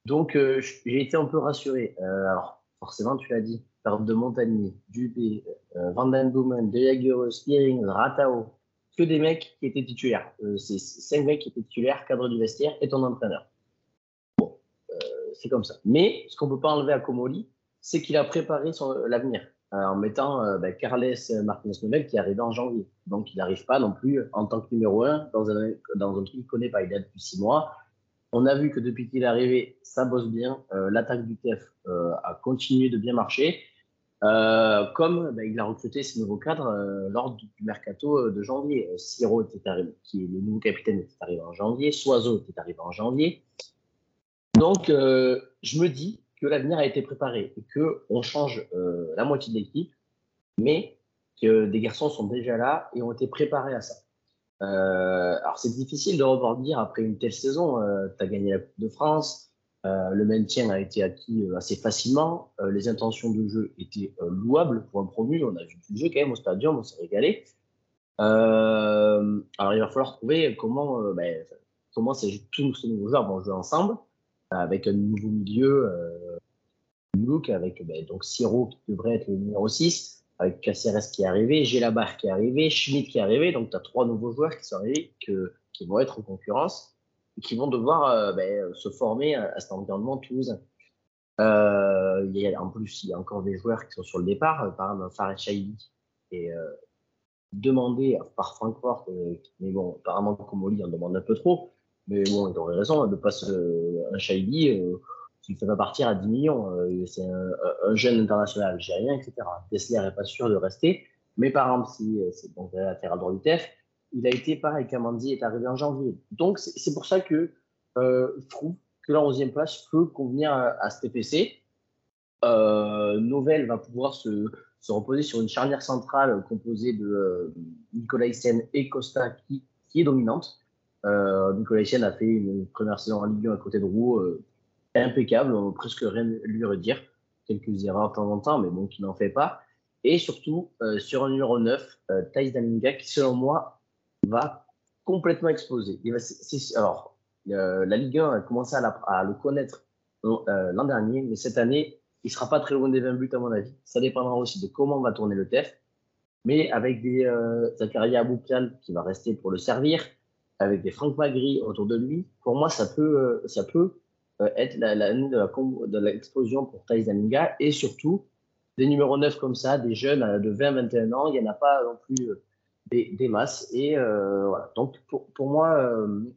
Donc, j'ai été un peu rassuré. alors, forcément, tu l'as dit, perte de Montagnier, Dubé, Van Den Boomen, De Jager, Spearing, Ratao, que des mecs qui étaient titulaires. c'est cinq mecs qui étaient titulaires, cadre du vestiaire et ton entraîneur c'est comme ça. Mais ce qu'on ne peut pas enlever à Comoli, c'est qu'il a préparé l'avenir euh, en mettant euh, ben, Carles Martinez-Novel qui arrive en janvier. Donc il n'arrive pas non plus en tant que numéro un dans un, dans un truc qu'il ne connaît pas. Il est depuis six mois. On a vu que depuis qu'il est arrivé, ça bosse bien. Euh, l'attaque du TF a continué de bien marcher. comme ben, il a recruté ses nouveaux cadres lors du, mercato de janvier. Siro était arrivé, qui est le nouveau capitaine, était arrivé en janvier. Soiseau était arrivé en janvier. Donc, euh, je me dis que l'avenir a été préparé et qu'on change euh, la moitié de l'équipe, mais que des garçons sont déjà là et ont été préparés à ça. Euh, alors, c'est difficile de rebondir après une telle saison. tu as gagné la Coupe de France, le maintien a été acquis assez facilement, les intentions de jeu étaient louables pour un promu. On a vu du jeu quand même au stadium, on s'est régalé. alors, il va falloir trouver comment, ben, comment ces, tous ces nouveaux joueurs vont jouer ensemble avec un nouveau milieu, euh, avec ben, donc Siro qui devrait être le numéro 6, avec Caceres qui est arrivé, Gélabar qui est arrivé, Schmidt qui est arrivé. Donc, tu as trois nouveaux joueurs qui sont arrivés qui vont être en concurrence et qui vont devoir euh, ben, se former à, cet environnement toulousain. Euh, il en plus, il y a encore des joueurs qui sont sur le départ, par exemple Farid Chaïbi, et euh, demandé par Francfort, mais bon, apparemment Comoli en demande un peu trop. Mais bon, il aurait raison de passer un euh, qui ne fait pas partir à 10 millions. Euh, c'est un, jeune international algérien, etc. Tesla n'est pas sûr de rester. Mais par exemple, si euh, c'est donc latéral droit du TEF, il a été pareil, Kamandi est arrivé en janvier. Donc c'est pour ça que je trouve que la 11e place peut convenir à, à cet EPC. Euh, Novell va pouvoir se, se, reposer sur une charnière centrale composée de euh, Nicolas et Costa qui, qui est dominante. Euh, Nicolas Etienne a fait une première saison en Ligue 1 à côté de Roux euh, impeccable, on peut presque rien lui redire. Quelques erreurs de temps en temps, mais bon, qui n'en fait pas. Et surtout, euh, sur un numéro 9, euh, Thais Dalinga, qui selon moi va complètement exploser. Il va, alors, la Ligue 1 a commencé à, le connaître l'an dernier, mais cette année, il sera pas très loin des 20 buts à mon avis. Ça dépendra aussi de comment va tourner le TEF. Mais avec des euh, Zakaria Aboukial qui va rester pour le servir, avec des Franck Magri autour de lui, pour moi, ça peut, euh, ça peut euh, être l'année de l'explosion pour Thais Daminga. Et surtout, des numéros 9 comme ça, des jeunes de 20-21 ans, il n'y en a pas non plus des, des masses. Et voilà. Donc pour, moi,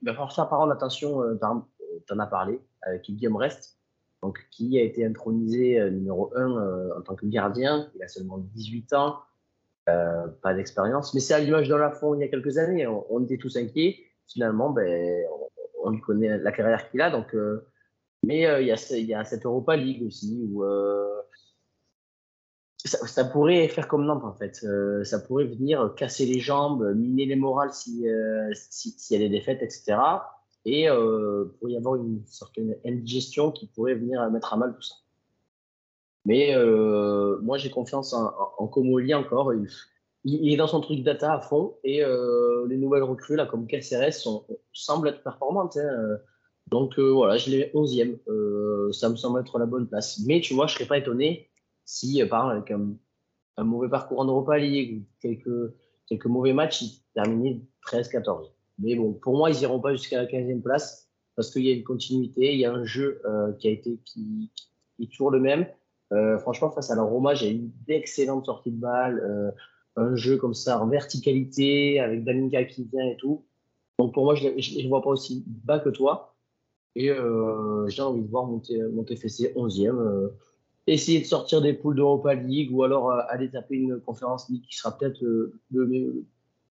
il va falloir faire par attention, tu en as parlé, avec Guillaume Rest, donc, qui a été intronisé numéro 1 en tant que gardien. Il a seulement 18 ans. Euh, pas d'expérience. Mais c'est à l'image dans la fond il y a quelques années. On, était tous inquiets. Finalement, ben, on, lui connaît la carrière qu'il a. Donc, euh, mais euh, il, y a, cette Europa League aussi où ça, pourrait faire comme Nantes en fait. ça pourrait venir casser les jambes, miner les morales s'il si, si y a des défaites, etc. Et il pourrait y avoir une certaine indigestion qui pourrait venir mettre à mal tout ça. Mais euh, moi, j'ai confiance en, en, Comoli encore. Il, est dans son truc data à fond et euh, les nouvelles recrues, là, comme Kelceres, sont, semblent être performantes. Hein. Donc euh, voilà, je l'ai 11e. ça me semble être la bonne place. Mais tu vois, je serais pas étonné si, par exemple, avec un, mauvais parcours en Europa League quelques, quelques mauvais matchs, il terminait 13-14. Mais bon, pour moi, ils n'iront pas jusqu'à la 15e place parce qu'il y a une continuité, il y a un jeu qui a été qui, qui, est toujours le même. Euh, franchement, face à la Roma, j'ai eu d'excellentes sorties de balles, euh, un jeu comme ça en verticalité, avec Dalinka qui vient et tout. Donc pour moi, je ne vois pas aussi bas que toi. Et euh, j'ai envie de voir monter, monter FC 11e. essayer de sortir des poules d'Europa League ou alors aller taper une conférence League qui sera peut-être le, le,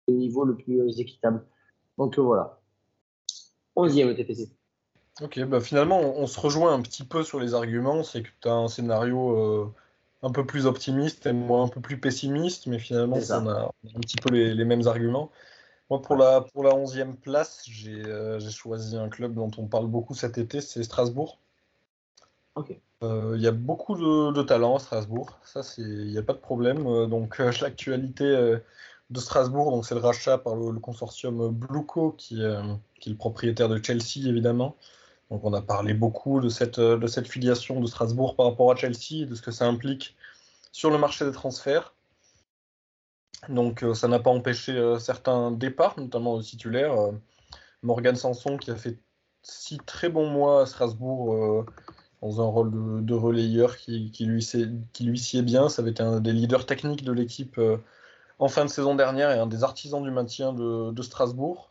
niveau le plus équitable. Donc voilà. 11e TFC. Ok, bah finalement, on, se rejoint un petit peu sur les arguments. C'est que tu as un scénario euh, un peu plus optimiste et moi un peu plus pessimiste, mais finalement, on a, un petit peu les, mêmes arguments. Moi, pour la, pour la 11e place, euh, j'ai choisi un club dont on parle beaucoup cet été, c'est Strasbourg. Euh, il y a beaucoup de, talent à Strasbourg, ça, il n'y a pas de problème. donc, l'actualité de Strasbourg, donc c'est le rachat par le, consortium Blueco, qui, qui, est le propriétaire de Chelsea, évidemment. Donc on a parlé beaucoup de cette, de cette filiation de Strasbourg par rapport à Chelsea et de ce que ça implique sur le marché des transferts. Donc euh, ça n'a pas empêché euh, certains départs, notamment le titulaire. Euh, Morgan Sanson qui a fait six très bons mois à Strasbourg dans un rôle de, relayeur qui, lui, sied bien. Ça avait été un des leaders techniques de l'équipe en fin de saison dernière et un des artisans du maintien de Strasbourg.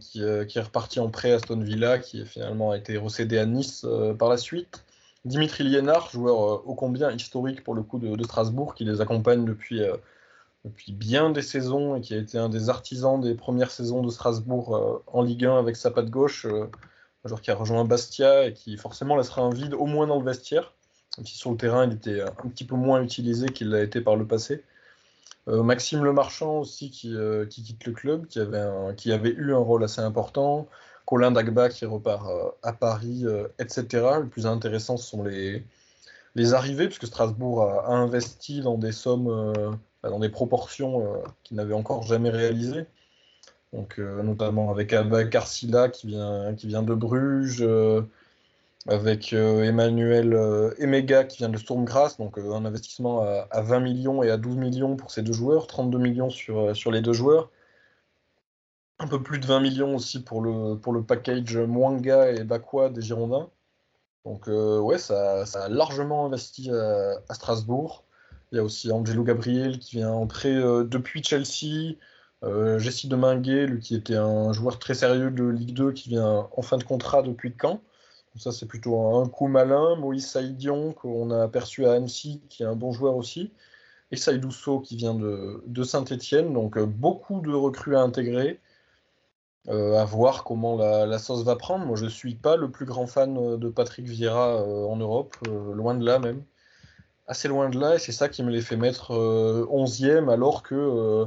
Qui, est reparti en prêt à Aston Villa, qui a finalement été recédé à Nice par la suite. Dimitri Liénard, joueur ô combien historique pour le coup de, Strasbourg, qui les accompagne depuis, depuis bien des saisons et qui a été un des artisans des premières saisons de Strasbourg en Ligue 1 avec sa patte gauche, un joueur qui a rejoint Bastia et qui forcément laissera un vide au moins dans le vestiaire, même si sur le terrain il était un petit peu moins utilisé qu'il l'a été par le passé. Euh, Maxime Lemarchand aussi qui, euh, qui, quitte le club, qui avait, eu un rôle assez important. Colin Dagba qui repart euh, à Paris, etc. Le plus intéressant, ce sont les, les arrivées, puisque Strasbourg a, investi dans des sommes, dans des proportions qu'il n'avait encore jamais réalisées. Donc, notamment avec Abba Carcilla qui vient, de Bruges, avec euh, Emmanuel euh, Emega qui vient de Stormgrass, donc euh, un investissement à, 20 millions et à 12 millions pour ces deux joueurs, 32 millions sur, sur les deux joueurs. Un peu plus de 20 millions aussi pour le, pour le package Mwanga et Bakwa des Girondins. Donc ouais, ça, a largement investi à, Strasbourg. Il y a aussi Angelo Gabriel qui vient entrer depuis Chelsea. Jesse Deminguet, lui qui était un joueur très sérieux de Ligue 2, qui vient en fin de contrat depuis quand ça, c'est plutôt un coup malin. Moïse Saïdion, qu'on a aperçu à Annecy, qui est un bon joueur aussi. Et Saïdousso, qui vient de, Saint-Etienne. Donc, euh, beaucoup de recrues à intégrer. Euh, à voir comment la, sauce va prendre. Moi, je ne suis pas le plus grand fan euh, de Patrick Vieira en Europe, loin de là même. Assez loin de là, et c'est ça qui me les fait mettre 11e, alors que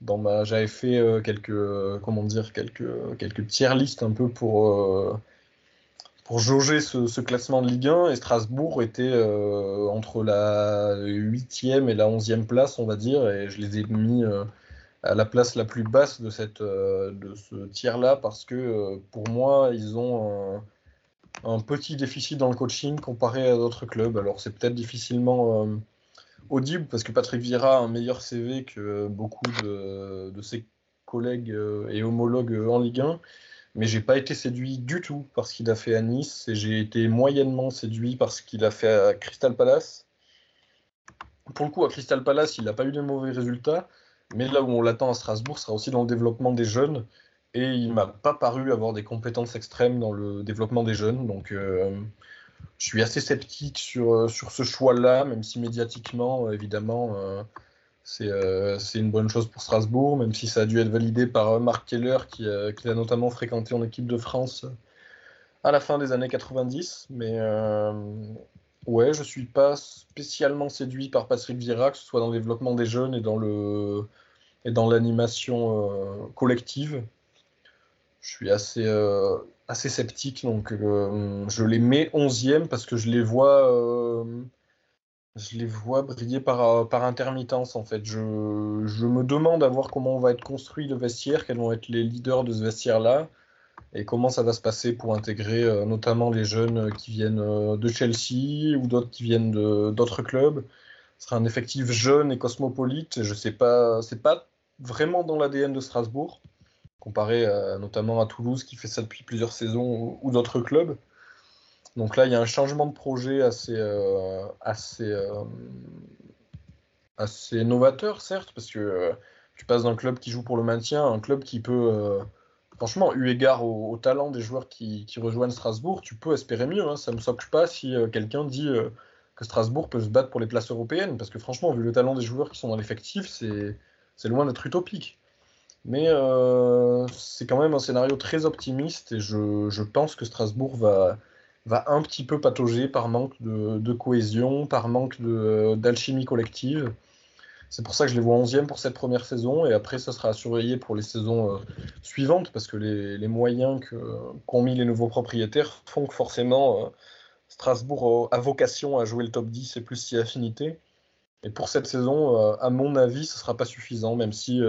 dans ma, j'avais fait quelques, comment dire, quelques, quelques tiers listes un peu pour pour jauger ce, classement de Ligue 1 et Strasbourg était euh, entre la 8e et la 11e place, on va dire, et je les ai mis euh, à la place la plus basse de, cette, euh, de ce tiers-là parce que pour moi, ils ont un, petit déficit dans le coaching comparé à d'autres clubs. Alors c'est peut-être difficilement audible parce que Patrick Vieira a un meilleur CV que beaucoup de, ses collègues et homologues en Ligue 1 mais j'ai pas été séduit du tout par ce qu'il a fait à Nice et j'ai été moyennement séduit par ce qu'il a fait à Crystal Palace. pour le coup, à Crystal Palace, il n'a pas eu de mauvais résultats, mais là où on l'attend à Strasbourg sera aussi dans le développement des jeunes, et il m'a pas paru avoir des compétences extrêmes dans le développement des jeunes, donc euh, je suis assez sceptique sur, euh, sur ce choix-là, même si médiatiquement, euh, évidemment, c'est une bonne chose pour Strasbourg, même si ça a dû être validé par Marc Keller, qui, qui a notamment fréquenté en équipe de France à la fin des années 90, mais Ouais, je suis pas spécialement séduit par Patrick Vieira, que ce soit dans le développement des jeunes et dans le et dans l'animation collective. Je suis assez euh, assez sceptique, donc euh, je les mets 11e parce que je les vois je les vois briller par, par intermittence en fait. Je, je me demande à voir comment on va être construit le vestiaire, quels vont être les leaders de ce vestiaire-là et comment ça va se passer pour intégrer euh, notamment les jeunes qui viennent euh, de Chelsea ou d'autres qui viennent d'autres clubs. Ce sera un effectif jeune et cosmopolite. Je sais pas, c'est pas vraiment dans l'ADN de Strasbourg, comparé notamment à Toulouse qui fait ça depuis plusieurs saisons ou, d'autres clubs. Donc là, il y a un changement de projet assez, euh, assez, assez novateur, certes, parce que tu passes d'un club qui joue pour le maintien à un club qui peut franchement, eu égard au, talent des joueurs qui, rejoignent Strasbourg, tu peux espérer mieux. Hein. Ça ne me choque pas si euh, quelqu'un dit euh, que Strasbourg peut se battre pour les places européennes, parce que franchement, vu le talent des joueurs qui sont dans l'effectif, c'est loin d'être utopique. Mais euh, c'est quand même un scénario très optimiste et je, pense que Strasbourg va, un petit peu patauger par manque de, cohésion, par manque d'alchimie collective. C'est pour ça que je les vois 11e pour cette première saison et après ça sera à surveiller pour les saisons euh, suivantes parce que les, moyens qu'ont mis les nouveaux propriétaires font que forcément euh, Strasbourg a vocation à jouer le top 10 et plus si affinité. Et pour cette saison, à mon avis, ce ne sera pas suffisant, même si,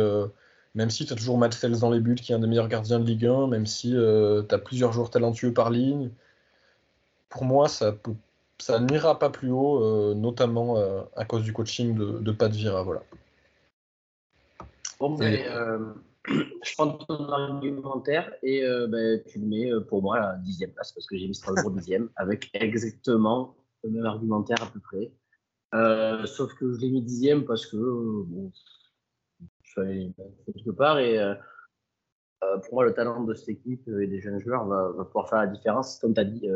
même si tu as toujours Matt Sells dans les buts, qui est un des meilleurs gardiens de Ligue 1, même si tu as plusieurs joueurs talentueux par ligne. Pour moi, ça peut ça n'ira pas plus haut, euh, notamment euh, à cause du coaching de, de Pat Vira. Voilà. Bon, ben, euh, je prends ton argumentaire et ben, tu le mets pour moi à la dixième place parce que j'ai mis Strasbourg dixième avec exactement le même argumentaire à peu près. sauf que je l'ai mis dixième parce que bon, je suis allé quelque part et pour moi le talent de cette équipe et des jeunes joueurs va, pouvoir faire la différence. Comme tu as dit,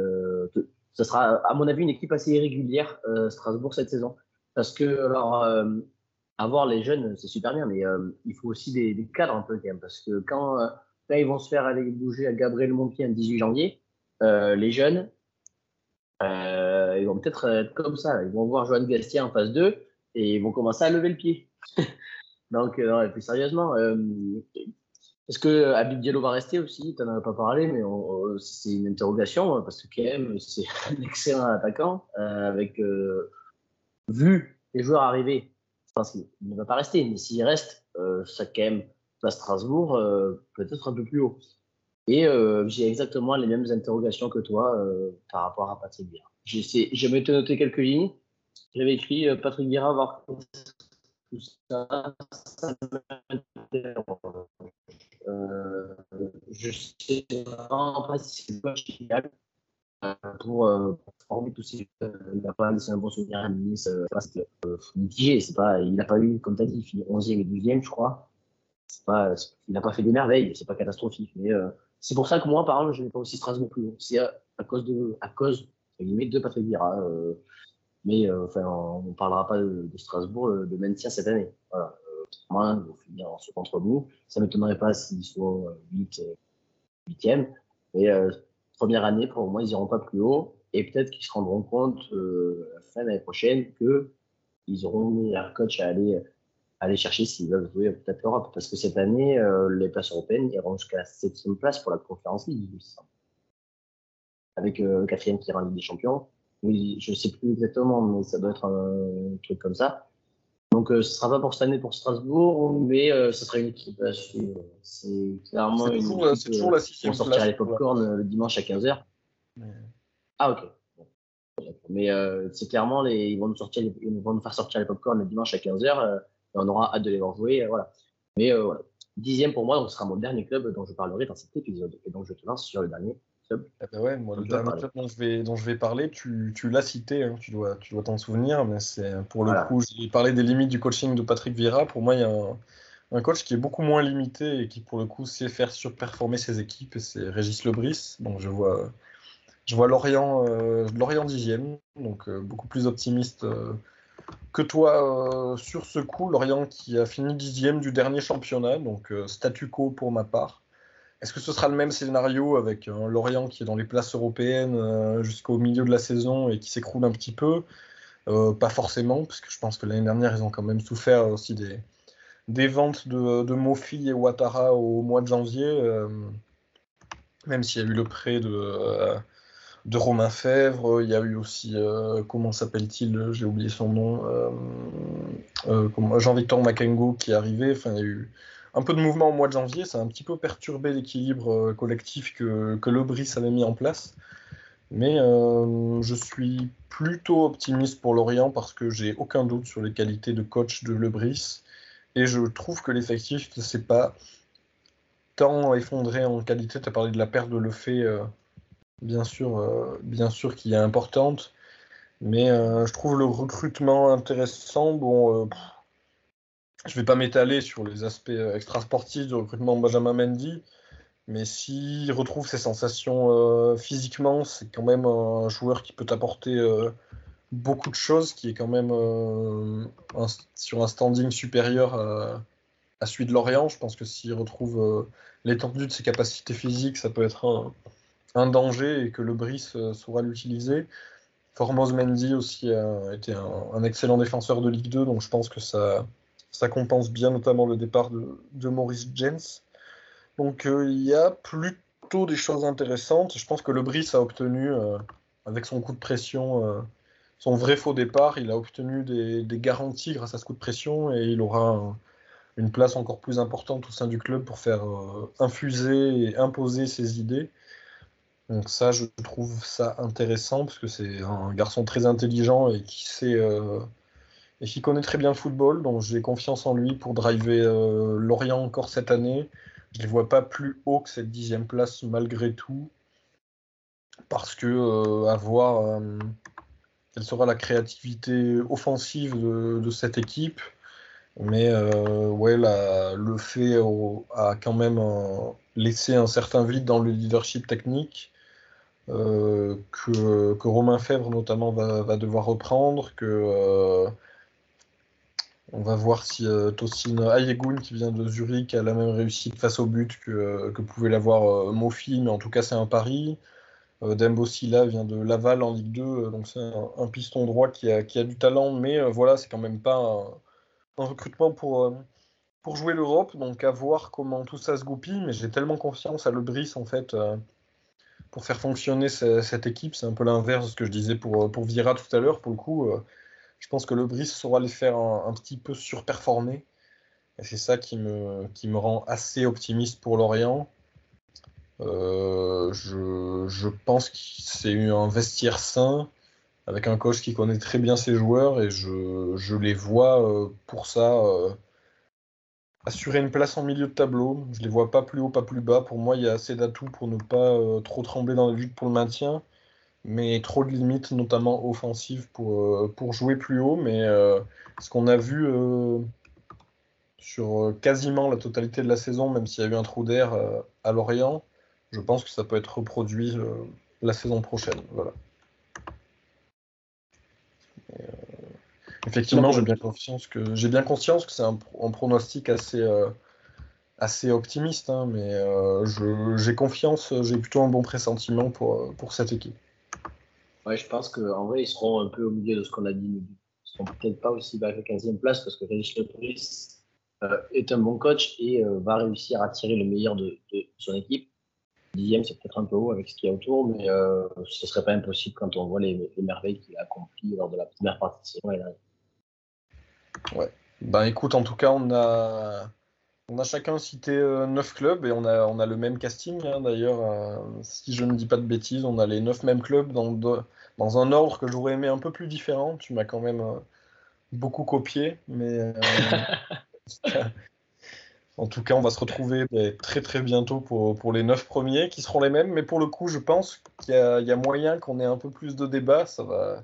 ce sera, à mon avis, une équipe assez irrégulière, euh, Strasbourg, cette saison. Parce que, alors, euh, avoir les jeunes, c'est super bien, mais euh, il faut aussi des, cadres un peu quand même. Parce que quand, ils vont se faire aller bouger à Gabriel Montpied le 18 janvier, les jeunes, ils vont peut-être être comme ça. Ils vont voir Joanne Gastier en phase 2 et ils vont commencer à lever le pied. Donc, plus sérieusement, est-ce que Abid Diallo va rester aussi Tu n'en as pas parlé, mais c'est une interrogation parce que KM, c'est un excellent attaquant. Euh, avec euh, vu les joueurs arriver, je pense qu'il ne va pas rester. Mais s'il reste, euh, ça KM à Strasbourg, peut-être un peu plus haut. Et j'ai exactement les mêmes interrogations que toi par rapport à Patrick Vieira. J'ai m'étais noté quelques lignes. J'avais écrit Patrick Vieira va tout ça, euh, je sais pas si c'est coach idéal euh, pour, euh, former tous ces Il n'a pas laissé un bon souvenir à Nice, parce que mitigé. C'est pas, il n'a pas eu, comme tu as dit, il finit 11e et 12e, je crois. Pas, il n'a pas fait des merveilles, c'est pas catastrophique. Mais c'est pour ça que moi, par exemple, je n'ai pas aussi Strasbourg plus haut. C'est à, cause de, à cause, de Patrick Vieira. Mais enfin, on ne parlera pas de, Strasbourg de maintien cette année. Voilà moins, ils vont finir en contre nous. Ça ne m'étonnerait pas s'ils sont 8, 8e. Et euh, première année, pour moi, ils n'iront pas plus haut. Et peut-être qu'ils se rendront compte euh, à fin de l'année prochaine qu'ils auront mis leur coach à aller, chercher s'ils veulent jouer peut-être l'Europe. Parce que cette année, euh, les places européennes iront jusqu'à la 7e place pour la conférence League. Avec le quatrième qui ira en Ligue des Champions. Oui, je ne sais plus exactement, mais ça doit être un truc comme ça. Donc, euh, ce ne sera pas pour cette année pour Strasbourg, mais euh, ce sera une équipe à suivre. C'est clairement une toujours, équipe. C'est toujours la sixième On sortira les popcorn le dimanche à 15h. Ah, ok. Mais euh, c'est clairement, les, ils, vont nous sortir ils vont nous faire sortir les popcorn le dimanche à 15h. et on aura hâte de les voir jouer. voilà. Mais voilà. Dixième pour moi, donc ce sera mon dernier club dont je parlerai dans cet épisode. Et donc, je te lance sur le dernier. Eh ben ouais, moi, le dernier club dont je vais, dont je vais parler, tu, tu l'as cité, hein, tu dois tu dois t'en souvenir, mais c'est pour le coup, j'ai parlé des limites du coaching de Patrick Vieira. Pour moi, il y a un, un, coach qui est beaucoup moins limité et qui, pour le coup, sait faire surperformer ses équipes, et c'est Régis Lebris. Donc, je vois, je vois Lorient, euh, Lorient dixième, donc euh, beaucoup plus optimiste euh, que toi sur ce coup. Lorient qui a fini dixième du dernier championnat, donc statu quo pour ma part. Est-ce que ce sera le même scénario avec un Lorient qui est dans les places européennes euh, jusqu'au milieu de la saison et qui s'écroule un petit peu? Euh, Pas forcément, parce que je pense que l'année dernière, ils ont quand même souffert aussi des, des ventes de, de Mofi et Ouattara au mois de janvier, euh, même s'il y a eu le prêt de, euh, de Romain Fèvre, il y a eu aussi, euh, comment s'appelle-t-il J'ai oublié son nom, euh, euh, Jean-Victor Makengo qui est arrivé, enfin il y a eu un peu de mouvement au mois de janvier, ça a un petit peu perturbé l'équilibre euh, collectif que, que Lebris avait mis en place. Mais euh, je suis plutôt optimiste pour Lorient parce que j'ai aucun doute sur les qualités de coach de Lebris. Et je trouve que l'effectif ne s'est pas tant effondré en qualité. Tu as parlé de la perte de Lefebvre, euh, bien sûr, euh, qui est importante. Mais je trouve le recrutement intéressant. Bon, je ne vais pas m'étaler sur les aspects euh, extrasportifs du recrutement de Benjamin Mendy, mais s'il retrouve ses sensations euh, physiquement, c'est quand même un joueur qui peut apporter euh, beaucoup de choses, qui est quand même sur un standing supérieur à, celui de Lorient. Je pense que s'il retrouve l'étendue de ses capacités physiques, ça peut être un, danger et que le Brice saura l'utiliser. Formos Mendy aussi a été un excellent défenseur de Ligue 2, donc je pense que ça ça compense bien notamment le départ de, Maurice Jens. Donc euh, il y a plutôt des choses intéressantes. Je pense que le Brice a obtenu, euh, avec son coup de pression, euh, son vrai faux départ, il a obtenu des, garanties grâce à ce coup de pression et il aura un, une place encore plus importante au sein du club pour faire infuser et imposer ses idées. Donc ça, je trouve ça intéressant parce que c'est un garçon très intelligent et qui sait et qui connaît très bien le football, donc j'ai confiance en lui pour driver euh, Lorient encore cette année. Je ne les vois pas plus haut que cette dixième place malgré tout, parce que euh, à voir euh, quelle sera la créativité offensive de, cette équipe. Mais ouais, le fait a quand même laissé un certain vide dans le leadership technique. Que, Romain Fèvre notamment va, devoir reprendre, on va voir si euh, Tosin Ayegun, qui vient de Zurich, a la même réussite face au but que, que pouvait l'avoir euh, Mofi, mais en tout cas c'est un pari. Euh, Dembo Silla vient de Laval en Ligue 2, euh, donc c'est un, piston droit qui a, du talent, mais euh, voilà, c'est quand même pas un, recrutement pour, euh, jouer l'Europe, donc à voir comment tout ça se goupille, mais j'ai tellement confiance à Lebris en fait euh, pour faire fonctionner cette équipe. C'est un peu l'inverse de ce que je disais pour, pour Vira tout à l'heure. Pour le coup, euh, je pense que le Brice saura les faire un, petit peu surperformer. Et c'est ça qui me, rend assez optimiste pour Lorient. Euh, je, je, pense que c'est un vestiaire sain avec un coach qui connaît très bien ses joueurs et je, les vois euh, pour ça euh, assurer une place en milieu de tableau. Je les vois pas plus haut, pas plus bas. Pour moi, il y a assez d'atouts pour ne pas trop trembler dans la lutte pour le maintien mais trop de limites, notamment offensives, pour, euh, pour jouer plus haut. Mais euh, ce qu'on a vu euh, sur quasiment la totalité de la saison, même s'il y a eu un trou d'air à Lorient, je pense que ça peut être reproduit la saison prochaine. Voilà. Effectivement, j'ai bien conscience que j'ai bien conscience que c'est un, un, pronostic assez assez optimiste, hein, mais j'ai confiance, j'ai plutôt un bon pressentiment pour, pour cette équipe. Ouais, je pense qu'en vrai, ils seront un peu au milieu de ce qu'on a dit. Ils seront peut-être pas aussi bas que la 15e place parce que Régis Lebris euh, est un bon coach et euh, va réussir à tirer le meilleur de, son équipe. 10e, c'est peut-être un peu haut avec ce qu'il y a autour, mais euh, ce serait pas impossible quand on voit les, les merveilles qu'il a accomplies lors de la première partie de saison. Ouais. Ben écoute, en tout cas, on a on a chacun cité euh, 9 clubs et on a, le même casting. Hein, D'ailleurs, euh, si je ne dis pas de bêtises, on a les 9 mêmes clubs dans, un ordre que j'aurais aimé un peu plus différent. Tu m'as quand même euh, beaucoup copié, mais En tout cas, on va se retrouver très très bientôt pour, les neuf premiers qui seront les mêmes. Mais pour le coup, je pense qu'il y, a moyen qu'on ait un peu plus de débats. Ça va,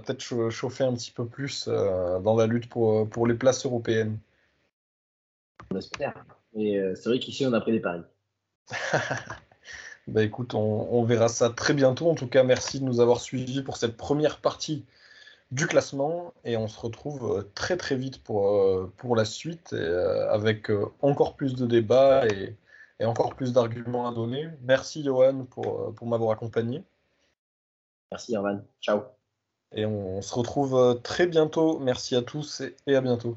peut-être chauffer un petit peu plus dans la lutte pour, pour les places européennes. On espère. Et euh, c'est vrai qu'ici, on a pris des paris. bah écoute, on, on, verra ça très bientôt. En tout cas, merci de nous avoir suivis pour cette première partie du classement et on se retrouve euh, très très vite pour, euh, pour la suite avec encore plus de débats et, et encore plus d'arguments à donner. Merci Johan pour, pour m'avoir accompagné. Merci Johan. Ciao. Et on, se retrouve très bientôt. Merci à tous et à bientôt.